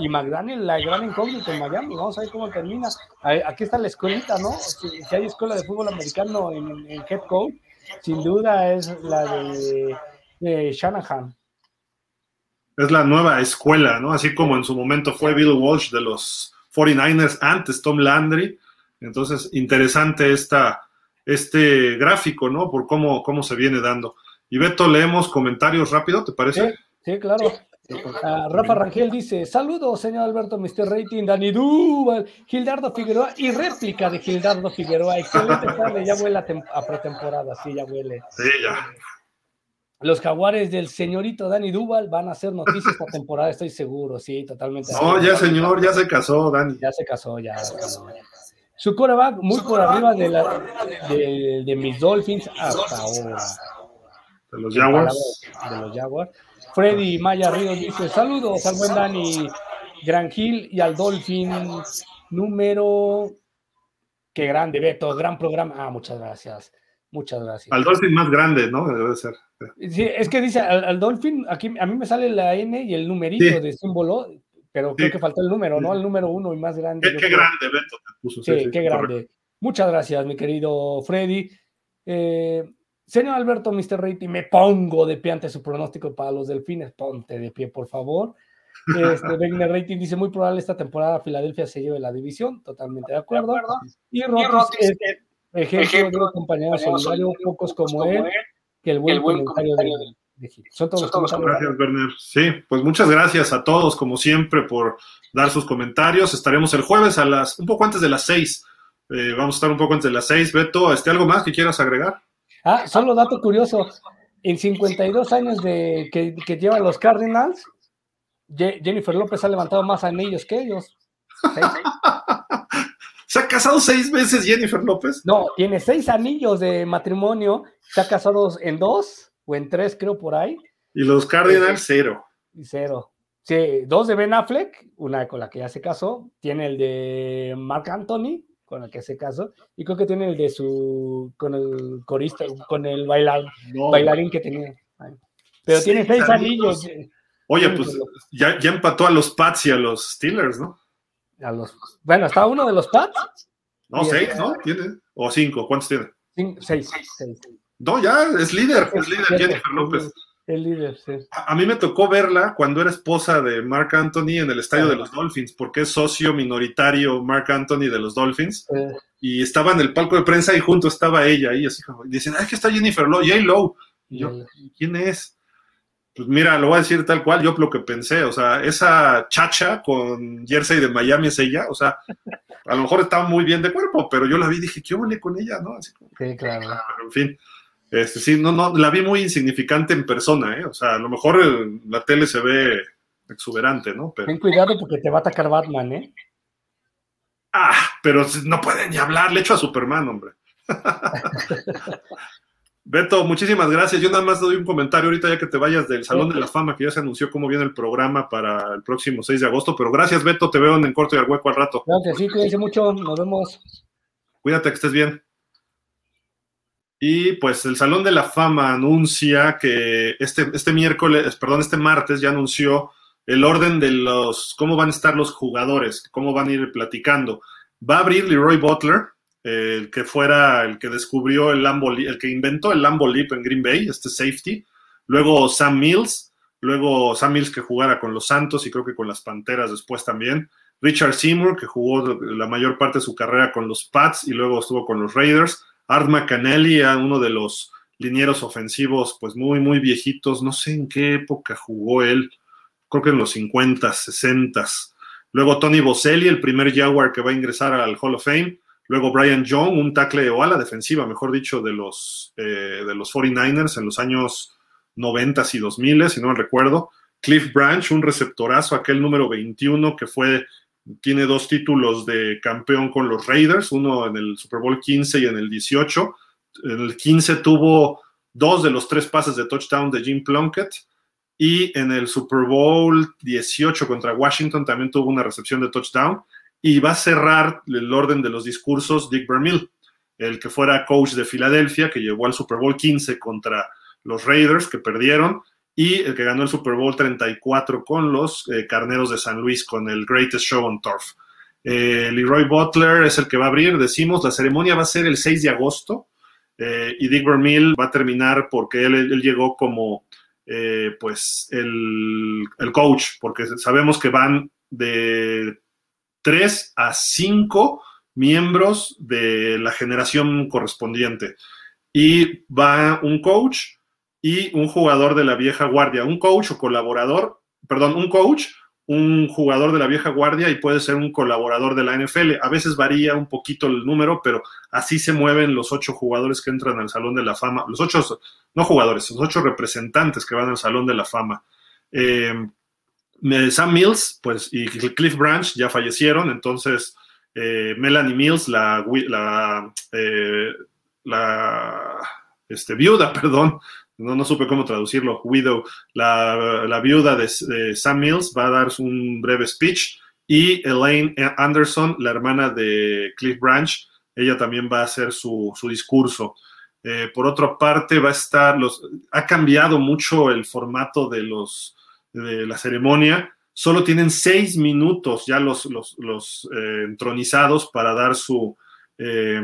Y McDaniel, la gran incógnita en Miami, vamos a ver cómo termina. Aquí está la escuelita, ¿no? Si, hay escuela de fútbol americano en, en, head coach, sin duda es la de, Shanahan. Es la nueva escuela, ¿no? Así como en su momento fue Bill Walsh de los 49ers antes Tom Landry. Entonces, interesante esta este gráfico, ¿no? Por cómo, cómo se viene dando. Y Beto, leemos comentarios rápido, ¿te parece? Sí, claro. Ah, Rafa Rangel dice: Saludos, señor Alberto, Mr. Rating, Dani Duval, Gildardo Figueroa y réplica de Gildardo Figueroa. Excelente tarde, ya huele a, pretemporada, sí, ya huele. Sí, ya. Los jaguares del señorito Dani Duval van a hacer noticias esta temporada, estoy seguro, sí, totalmente. No, ya señor, ya se casó, Dani. Ya se casó, ya. Se casó. Su coreback muy por arriba de, la, de, de, mis Dolphins hasta ahora. De los Jaguars. De los Jaguars. Freddy Maya Ríos dice: Saludos al buen Dani Gran Gil y al Dolphin número. Qué grande, Beto, gran programa. Ah, muchas gracias. Muchas gracias. Al Dolphin más grande, ¿no? Debe ser. Sí, es que dice al, Dolphin, aquí a mí me sale la N y el numerito de símbolo, pero creo que faltó el número, ¿no? El número uno y más grande. Qué, grande, Beto, te puso. Sí, qué grande. Muchas gracias, mi querido Freddy. Eh, señor Alberto, Mr. Rating, me pongo de pie ante su pronóstico para los delfines. Ponte de pie, por favor. Este, Wegner Rating dice: Muy probable esta temporada Filadelfia se lleve la división. Totalmente de acuerdo. Y Rotis, es ejemplo, de un compañero solidario, pocos como, él, que el buen, comentario, de, son todos, Gracias, Werner. Sí, pues muchas gracias a todos, como siempre, por dar sus comentarios. Estaremos el jueves a las, un poco antes de las seis. Eh, vamos a estar un poco antes de las seis. Beto, ¿este algo más que quieras agregar? Ah, solo dato curioso. En 52 años de que, que llevan los Cardinals, Jennifer López ha levantado más anillos que ellos. ¿Se ha casado seis veces Jennifer López? No, tiene seis anillos de matrimonio. Se ha casado en dos o en tres, creo, por ahí. Y los Cardinals, cero. Y cero. Sí, dos de Ben Affleck, una con la que ya se casó, tiene el de Mark Anthony, con el que se casó, y creo que tiene el de su, con el corista, con el bailar, bailarín que tenía. Pero tiene seis anillos. Oye, pues ya, ya, empató a los Pats y a los Steelers, ¿no? A los, bueno, está uno de los Pats. No, seis, ¿no? Tiene. O cinco, ¿cuántos tiene? seis, seis. No, ya, es líder, es líder Jennifer López. El líder, sí. A, mí me tocó verla cuando era esposa de Mark Anthony en el estadio de los Dolphins, porque es socio minoritario Mark Anthony de los Dolphins. Y estaba en el palco de prensa y junto estaba ella ahí, así como, dicen, ay, que está Jennifer Lowe, J. Lowe. Y yo, ¿quién es? Pues mira, lo voy a decir tal cual, yo lo que pensé, o sea, esa chacha con jersey de Miami es ella, o sea, a lo mejor estaba muy bien de cuerpo, pero yo la vi y dije, ¿qué huele con ella? ¿no? Así como, sí, claro. Pero en fin. Este, sí, no, no, la vi muy insignificante en persona, ¿eh? O sea, a lo mejor la tele se ve exuberante, ¿no? Ten cuidado porque te va a atacar Batman, ¿eh? Ah, pero no puede ni hablar, le echo a Superman, hombre. Beto, muchísimas gracias. Yo nada más doy un comentario ahorita ya que te vayas del Salón de la Fama, que ya se anunció cómo viene el programa para el próximo 6 de agosto. Pero gracias, Beto, te veo en el corto y al hueco al rato. Gracias, sí, cuídense mucho, nos vemos. Cuídate, que estés bien. Y pues el Salón de la Fama anuncia que este, este miércoles, perdón, este martes ya anunció el orden de los, cómo van a estar los jugadores, cómo van a ir platicando. Va a abrir Leroy Butler, el que fuera el que descubrió el Lambo, el que inventó el Lambo Leap en Green Bay, este safety. Luego Sam Mills, luego Sam Mills que jugara con los Santos y creo que con las Panteras después también. Richard Seymour, que jugó la mayor parte de su carrera con los Pats y luego estuvo con los Raiders, Art McAnally, uno de los linieros ofensivos, pues muy, muy viejitos, no sé en qué época jugó él, creo que en los 50, 60. Luego Tony Boselli, el primer Jaguar que va a ingresar al Hall of Fame. Luego Brian Young, un tackle o ala defensiva, mejor dicho, de los, eh, de los 49ers en los años 90 y 2000, si no me recuerdo. Cliff Branch, un receptorazo, aquel número 21 que fue, tiene dos títulos de campeón con los Raiders, uno en el Super Bowl 15 y en el 18. En el 15 tuvo dos de los tres pases de touchdown de Jim Plunkett y en el Super Bowl 18 contra Washington también tuvo una recepción de touchdown y va a cerrar el orden de los discursos Dick Vermeil, el que fuera coach de Filadelfia, que llegó al Super Bowl 15 contra los Raiders, que perdieron, y el que ganó el Super Bowl 34 con los eh, Carneros de San Luis, con el Greatest Show on Turf. Eh, Leroy Butler es el que va a abrir, decimos, la ceremonia va a ser el 6 de agosto eh, y Dick Vermeil va a terminar porque él, llegó como pues el, el, coach, porque sabemos que van de 3 a 5 miembros de la generación correspondiente y va un coach, y un jugador de la vieja guardia, un coach o colaborador, perdón, un coach, un jugador de la vieja guardia y puede ser un colaborador de la NFL. A veces varía un poquito el número, pero así se mueven los ocho jugadores que entran al Salón de la Fama, los ocho, no jugadores, los ocho representantes que van al Salón de la Fama. Eh, Sam Mills, pues, y Cliff Branch ya fallecieron, entonces eh, Melanie Mills, la, eh, la este, viuda, perdón, no, no supe cómo traducirlo, Widow, la, viuda de, Sam Mills, va a dar un breve speech y Elaine Anderson, la hermana de Cliff Branch, ella también va a hacer su, discurso. Eh, por otra parte, va a estar, los, ha cambiado mucho el formato de, los, de la ceremonia. Solo tienen seis minutos ya los, los, eh, entronizados para dar su, eh,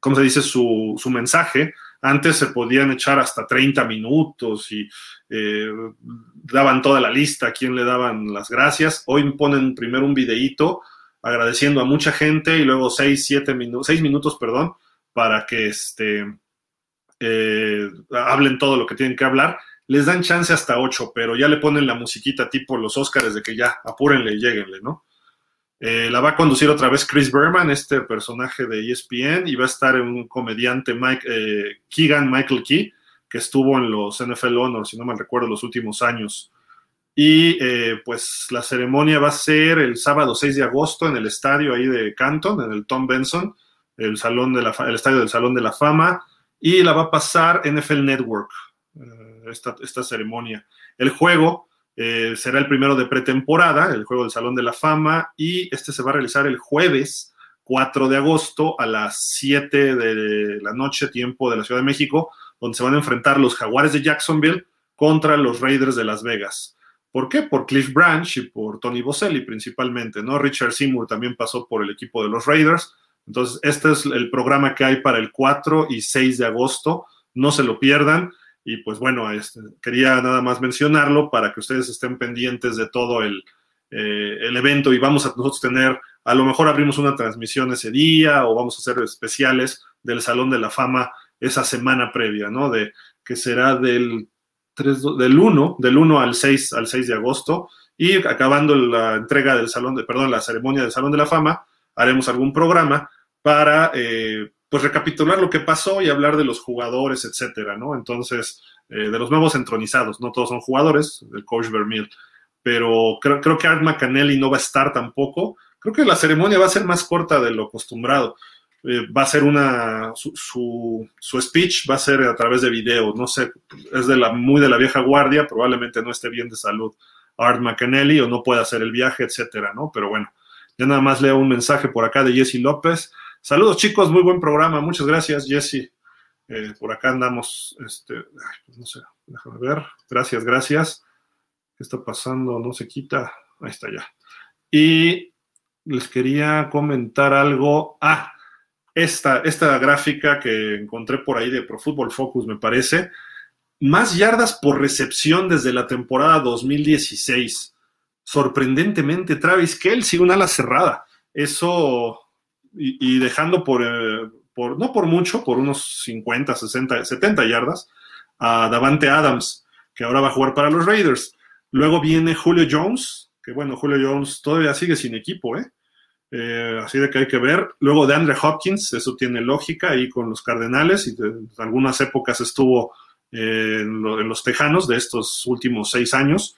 ¿cómo se dice? Su, su mensaje antes se podían echar hasta 30 minutos y eh, daban toda la lista a quién le daban las gracias. Hoy ponen primero un videíto agradeciendo a mucha gente y luego 6, 7 minutos, 6 minutos, perdón, para que este, eh, hablen todo lo que tienen que hablar. Les dan chance hasta 8, pero ya le ponen la musiquita tipo los Óscares de que ya, apúrenle y lleguenle, ¿no? Eh, la va a conducir otra vez Chris Berman, este personaje de ESPN, y va a estar un comediante Mike, eh, Keegan Michael Key, que estuvo en los NFL Honors, si no me recuerdo, los últimos años. Y eh, pues la ceremonia va a ser el sábado 6 de agosto en el estadio ahí de Canton, en el Tom Benson, el, salón de estadio del Salón de la Fama, y la va a pasar NFL Network, esta, esta ceremonia. El juego eh, será el primero de pretemporada, el juego del Salón de la Fama, y este se va a realizar el jueves 4 de agosto a las 7 de la noche, tiempo de la Ciudad de México, donde se van a enfrentar los Jaguares de Jacksonville contra los Raiders de Las Vegas. ¿Por qué? Por Cliff Branch y por Tony Boselli principalmente, ¿no? Richard Seymour también pasó por el equipo de los Raiders. Entonces, este es el programa que hay para el 4 y 6 de agosto. No se lo pierdan. Y pues bueno, este, quería nada más mencionarlo para que ustedes estén pendientes de todo el, eh, el evento y vamos a nosotros tener, a lo mejor abrimos una transmisión ese día o vamos a hacer especiales del Salón de la Fama esa semana previa, ¿no? De que será del, 3, del 1, del 1 al 6, al 6 de agosto y acabando la entrega del Salón de, perdón, la ceremonia del Salón de la Fama, haremos algún programa para eh, pues recapitular lo que pasó y hablar de los jugadores, etcétera, ¿no? Entonces, eh, de los nuevos entronizados, no todos son jugadores, el coach Vermeil, pero creo, creo que Art McAnally no va a estar tampoco. Creo que la ceremonia va a ser más corta de lo acostumbrado. Eh, va a ser una, su, su, speech va a ser a través de video, no sé, es de la, muy de la vieja guardia, probablemente no esté bien de salud Art McAnally o no pueda hacer el viaje, etcétera, ¿no? Pero bueno, ya nada más leo un mensaje por acá de Jesse López. Saludos chicos, muy buen programa. Muchas gracias, Jesse. Eh, por acá andamos, este, pues no sé, déjame ver. Gracias, gracias. ¿Qué está pasando? No se quita. Ahí está ya. Y les quería comentar algo. Ah, esta, esta gráfica que encontré por ahí de Pro Football Focus, me parece. Más yardas por recepción desde la temporada 2016. sorprendentemente Travis Kelsey, una ala cerrada. Eso, y, dejando por, eh, por, no por mucho, por unos 50, 60, 70 yardas, a Davante Adams, que ahora va a jugar para los Raiders. Luego viene Julio Jones, que bueno, Julio Jones todavía sigue sin equipo, ¿eh? ¿eh? así de que hay que ver. Luego de Andre Hopkins, eso tiene lógica ahí con los Cardenales y de, algunas épocas estuvo eh, en, los Tejanos de estos últimos seis años.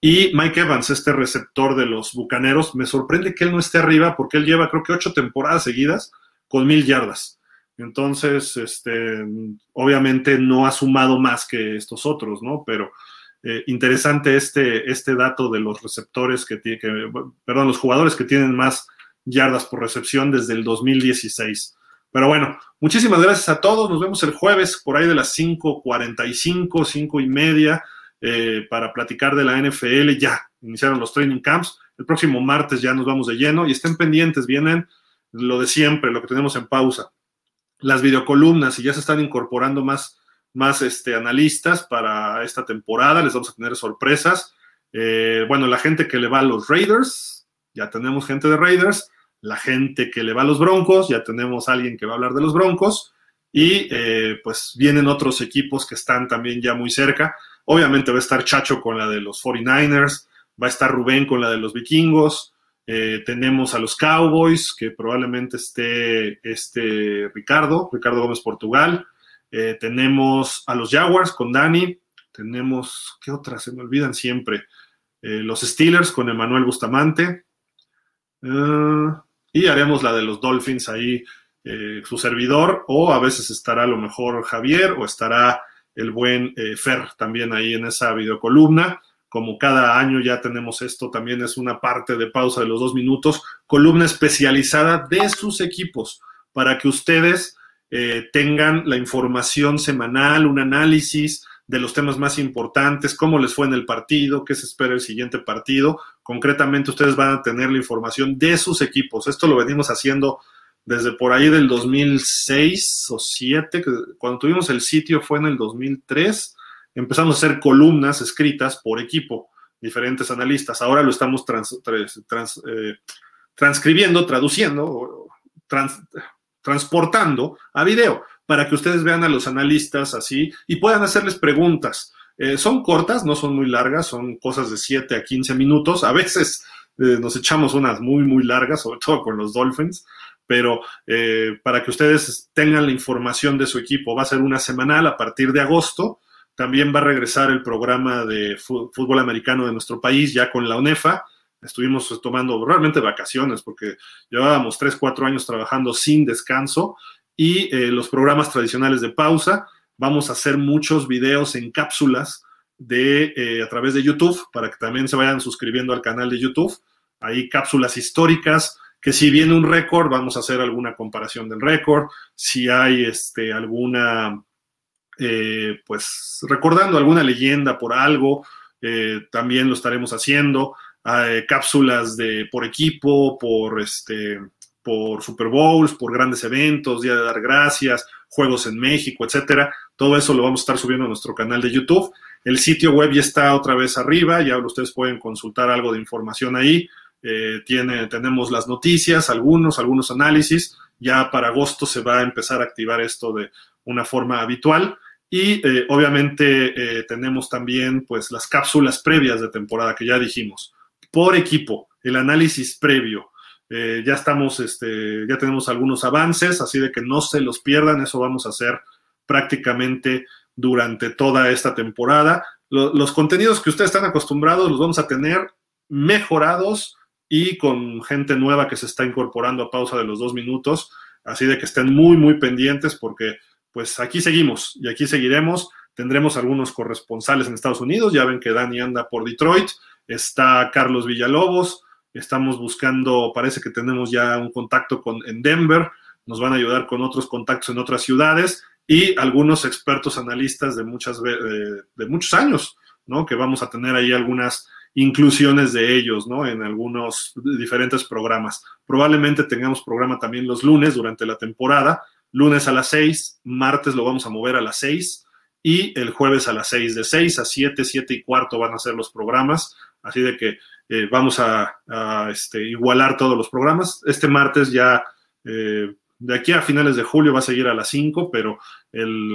Y Mike Evans, este receptor de los Bucaneros, me sorprende que él no esté arriba porque él lleva creo que ocho temporadas seguidas con mil yardas. Entonces, este, obviamente no ha sumado más que estos otros, ¿no? Pero eh, interesante este, este dato de los receptores que, tiene, perdón, los jugadores que tienen más yardas por recepción desde el 2016. Pero bueno, muchísimas gracias a todos. Nos vemos el jueves por ahí de las 5:45, 5 y media. Eh, para platicar de la NFL. Ya iniciaron los training camps. El próximo martes ya nos vamos de lleno y estén pendientes, vienen lo de siempre, lo que tenemos en pausa. Las videocolumnas y ya se están incorporando más, más este, analistas para esta temporada. Les vamos a tener sorpresas. Eh, bueno, la gente que le va a los Raiders, ya tenemos gente de Raiders. La gente que le va a los Broncos, ya tenemos alguien que va a hablar de los Broncos. Y eh, pues vienen otros equipos que están también ya muy cerca. Obviamente va a estar Chacho con la de los 49ers, va a estar Rubén con la de los vikingos, eh, tenemos a los Cowboys, que probablemente esté este Ricardo, Ricardo Gómez Portugal, eh, tenemos a los Jaguars con Dani, tenemos, ¿qué otras? Se me olvidan siempre. Eh, los Steelers con Emanuel Bustamante. y haremos la de los Dolphins ahí, su servidor, o a veces estará a lo mejor Javier, o estará el buen eh, Fer también ahí en esa videocolumna. Como cada año ya tenemos esto, también es una parte de pausa de los dos minutos, columna especializada de sus equipos para que ustedes eh, tengan la información semanal, un análisis de los temas más importantes, cómo les fue en el partido, qué se espera el siguiente partido. Concretamente, ustedes van a tener la información de sus equipos. Esto lo venimos haciendo desde por ahí del 2006 o 2007, cuando tuvimos el sitio fue en el 2003, empezamos a hacer columnas escritas por equipo, diferentes analistas. Ahora lo estamos eh, transcribiendo, traduciendo, transportando a video para que ustedes vean a los analistas así y puedan hacerles preguntas. Eh, son cortas, no son muy largas, son cosas de 7 a 15 minutos. A veces eh, nos echamos unas muy, muy largas, sobre todo con los Dolphins pero eh, para que ustedes tengan la información de su equipo, va a ser una semanal a partir de agosto. También va a regresar el programa de fútbol americano de nuestro país ya con la UNEFA. Estuvimos tomando realmente vacaciones porque llevábamos tres, cuatro años trabajando sin descanso y eh, los programas tradicionales de pausa. Vamos a hacer muchos videos en cápsulas de, eh, a través de YouTube para que también se vayan suscribiendo al canal de YouTube. Hay cápsulas históricas, que si viene un récord, vamos a hacer alguna comparación del récord, si hay este, alguna, eh, pues recordando alguna leyenda por algo, eh, también lo estaremos haciendo, cápsulas de por equipo, por este, por Super Bowls, por grandes eventos, Día de Dar Gracias, Juegos en México, etcétera. Todo eso lo vamos a estar subiendo a nuestro canal de YouTube. El sitio web ya está otra vez arriba, ya ustedes pueden consultar algo de información ahí. Eh, tenemos las noticias, algunos, algunos análisis. Ya para agosto se va a empezar a activar esto de una forma habitual. Y eh, obviamente eh, tenemos también pues las cápsulas previas de temporada que ya dijimos. Por equipo, el análisis previo. ya estamos, este, ya tenemos algunos avances, así de que no se los pierdan. Eso vamos a hacer prácticamente durante toda esta temporada. los contenidos que ustedes están acostumbrados los vamos a tener mejorados y con gente nueva que se está incorporando a pausa de los dos minutos. Así de que estén muy, muy pendientes porque pues aquí seguimos y aquí seguiremos. Tendremos algunos corresponsales en Estados Unidos. Ya ven que Dani anda por Detroit. Está Carlos Villalobos. Estamos buscando, parece que tenemos ya un contacto con, en Denver. Nos van a ayudar con otros contactos en otras ciudades y algunos expertos analistas de, muchas, de, muchos años, ¿no? Que vamos a tener ahí algunas inclusiones de ellos, ¿no? En algunos diferentes programas. Probablemente tengamos programa también los lunes durante la temporada, lunes a las 6, martes lo vamos a mover a las 6 y el jueves a las 6, de 6 a 7, 7 y cuarto van a ser los programas, así de que eh, vamos a, este, igualar todos los programas. Este martes ya, eh, de aquí a finales de julio va a seguir a las 5, pero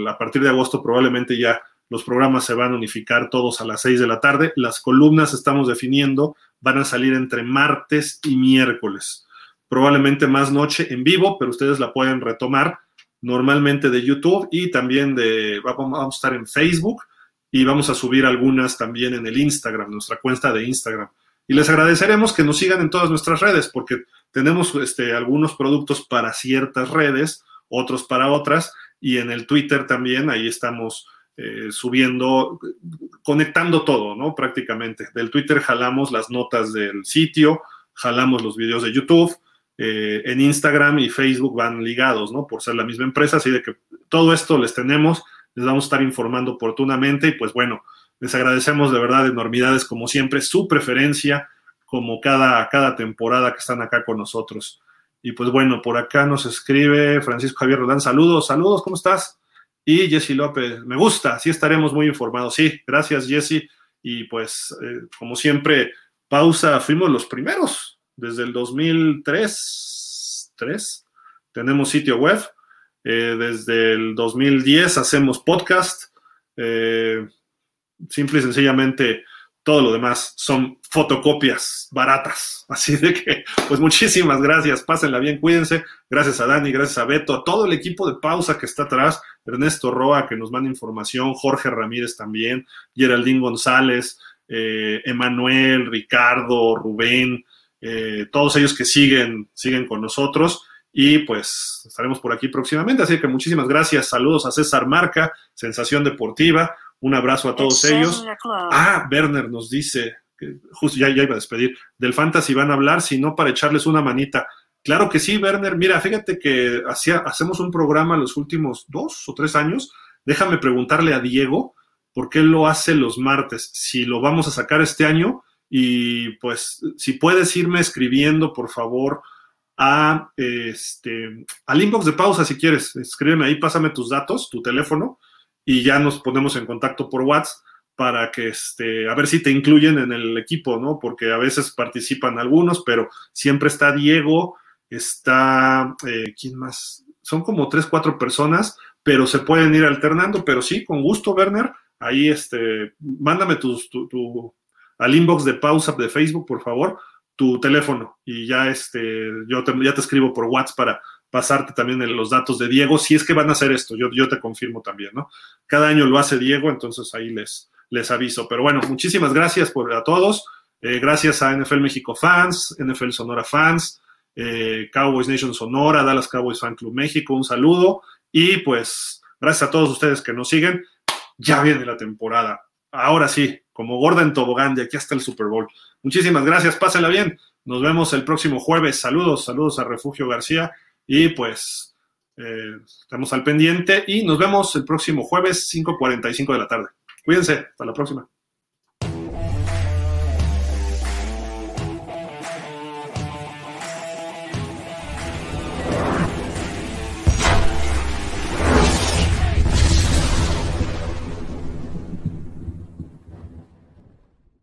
a partir de agosto probablemente ya los programas se van a unificar todos a las 6 de la tarde. Las columnas estamos definiendo, van a salir entre martes y miércoles. Probablemente más noche en vivo, pero ustedes la pueden retomar normalmente de YouTube y también de, vamos a estar en Facebook y vamos a subir algunas también en el Instagram, nuestra cuenta de Instagram. Y les agradeceremos que nos sigan en todas nuestras redes, porque tenemos este, algunos productos para ciertas redes, otros para otras, y en el Twitter también, ahí estamos eh, subiendo, conectando todo, ¿no? Prácticamente. Del Twitter jalamos las notas del sitio, jalamos los videos de YouTube, eh, en Instagram y Facebook van ligados, ¿no? Por ser la misma empresa, así de que todo esto les tenemos, les vamos a estar informando oportunamente y pues bueno, les agradecemos de verdad enormidades como siempre, su preferencia como cada, cada temporada que están acá con nosotros. Y pues bueno, por acá nos escribe Francisco Javier Rodán, saludos, saludos, ¿cómo estás? Y Jesse López, me gusta, sí estaremos muy informados. Sí, gracias Jesse. Y pues, eh, como siempre, pausa, fuimos los primeros desde el 2003. ¿3? Tenemos sitio web. Eh, desde el 2010 hacemos podcast. Eh, simple y sencillamente todo lo demás son fotocopias baratas. Así de que, pues muchísimas gracias, pásenla bien, cuídense. Gracias a Dani, gracias a Beto, a todo el equipo de pausa que está atrás, Ernesto Roa que nos manda información, Jorge Ramírez también, Geraldín González, eh, Emanuel, Ricardo, Rubén, eh, todos ellos que siguen, siguen con nosotros. Y pues estaremos por aquí próximamente. Así que muchísimas gracias. Saludos a César Marca, Sensación Deportiva. Un abrazo a todos ellos. Ah, Werner nos dice, que justo ya, ya iba a despedir, del Fantasy van a hablar, sino para echarles una manita. Claro que sí, Werner. Mira, fíjate que hacía, hacemos un programa los últimos dos o tres años. Déjame preguntarle a Diego por qué lo hace los martes. Si lo vamos a sacar este año y pues si puedes irme escribiendo, por favor, a este al inbox de pausa si quieres. Escríbeme ahí, pásame tus datos, tu teléfono y ya nos ponemos en contacto por WhatsApp para que, este, a ver si te incluyen en el equipo, ¿no? Porque a veces participan algunos, pero siempre está Diego, está, eh, ¿quién más? Son como tres, cuatro personas, pero se pueden ir alternando, pero sí, con gusto, Werner, ahí, este, mándame tu, tu, al inbox de pausa de Facebook, por favor, tu teléfono y ya, este, yo ya te escribo por WhatsApp para pasarte también los datos de Diego, si es que van a hacer esto, yo, yo te confirmo también, ¿no? Cada año lo hace Diego, entonces ahí les, les aviso. Pero bueno, muchísimas gracias a todos. Eh, gracias a NFL México Fans, NFL Sonora Fans, eh, Cowboys Nation Sonora, Dallas Cowboys Fan Club México, un saludo. Y pues, gracias a todos ustedes que nos siguen. Ya viene la temporada. Ahora sí, como gorda en tobogán, de aquí hasta el Super Bowl. Muchísimas gracias, pásenla bien. Nos vemos el próximo jueves. Saludos, saludos a Refugio García. Y pues eh, estamos al pendiente y nos vemos el próximo jueves 5.45 de la tarde. Cuídense, hasta la próxima.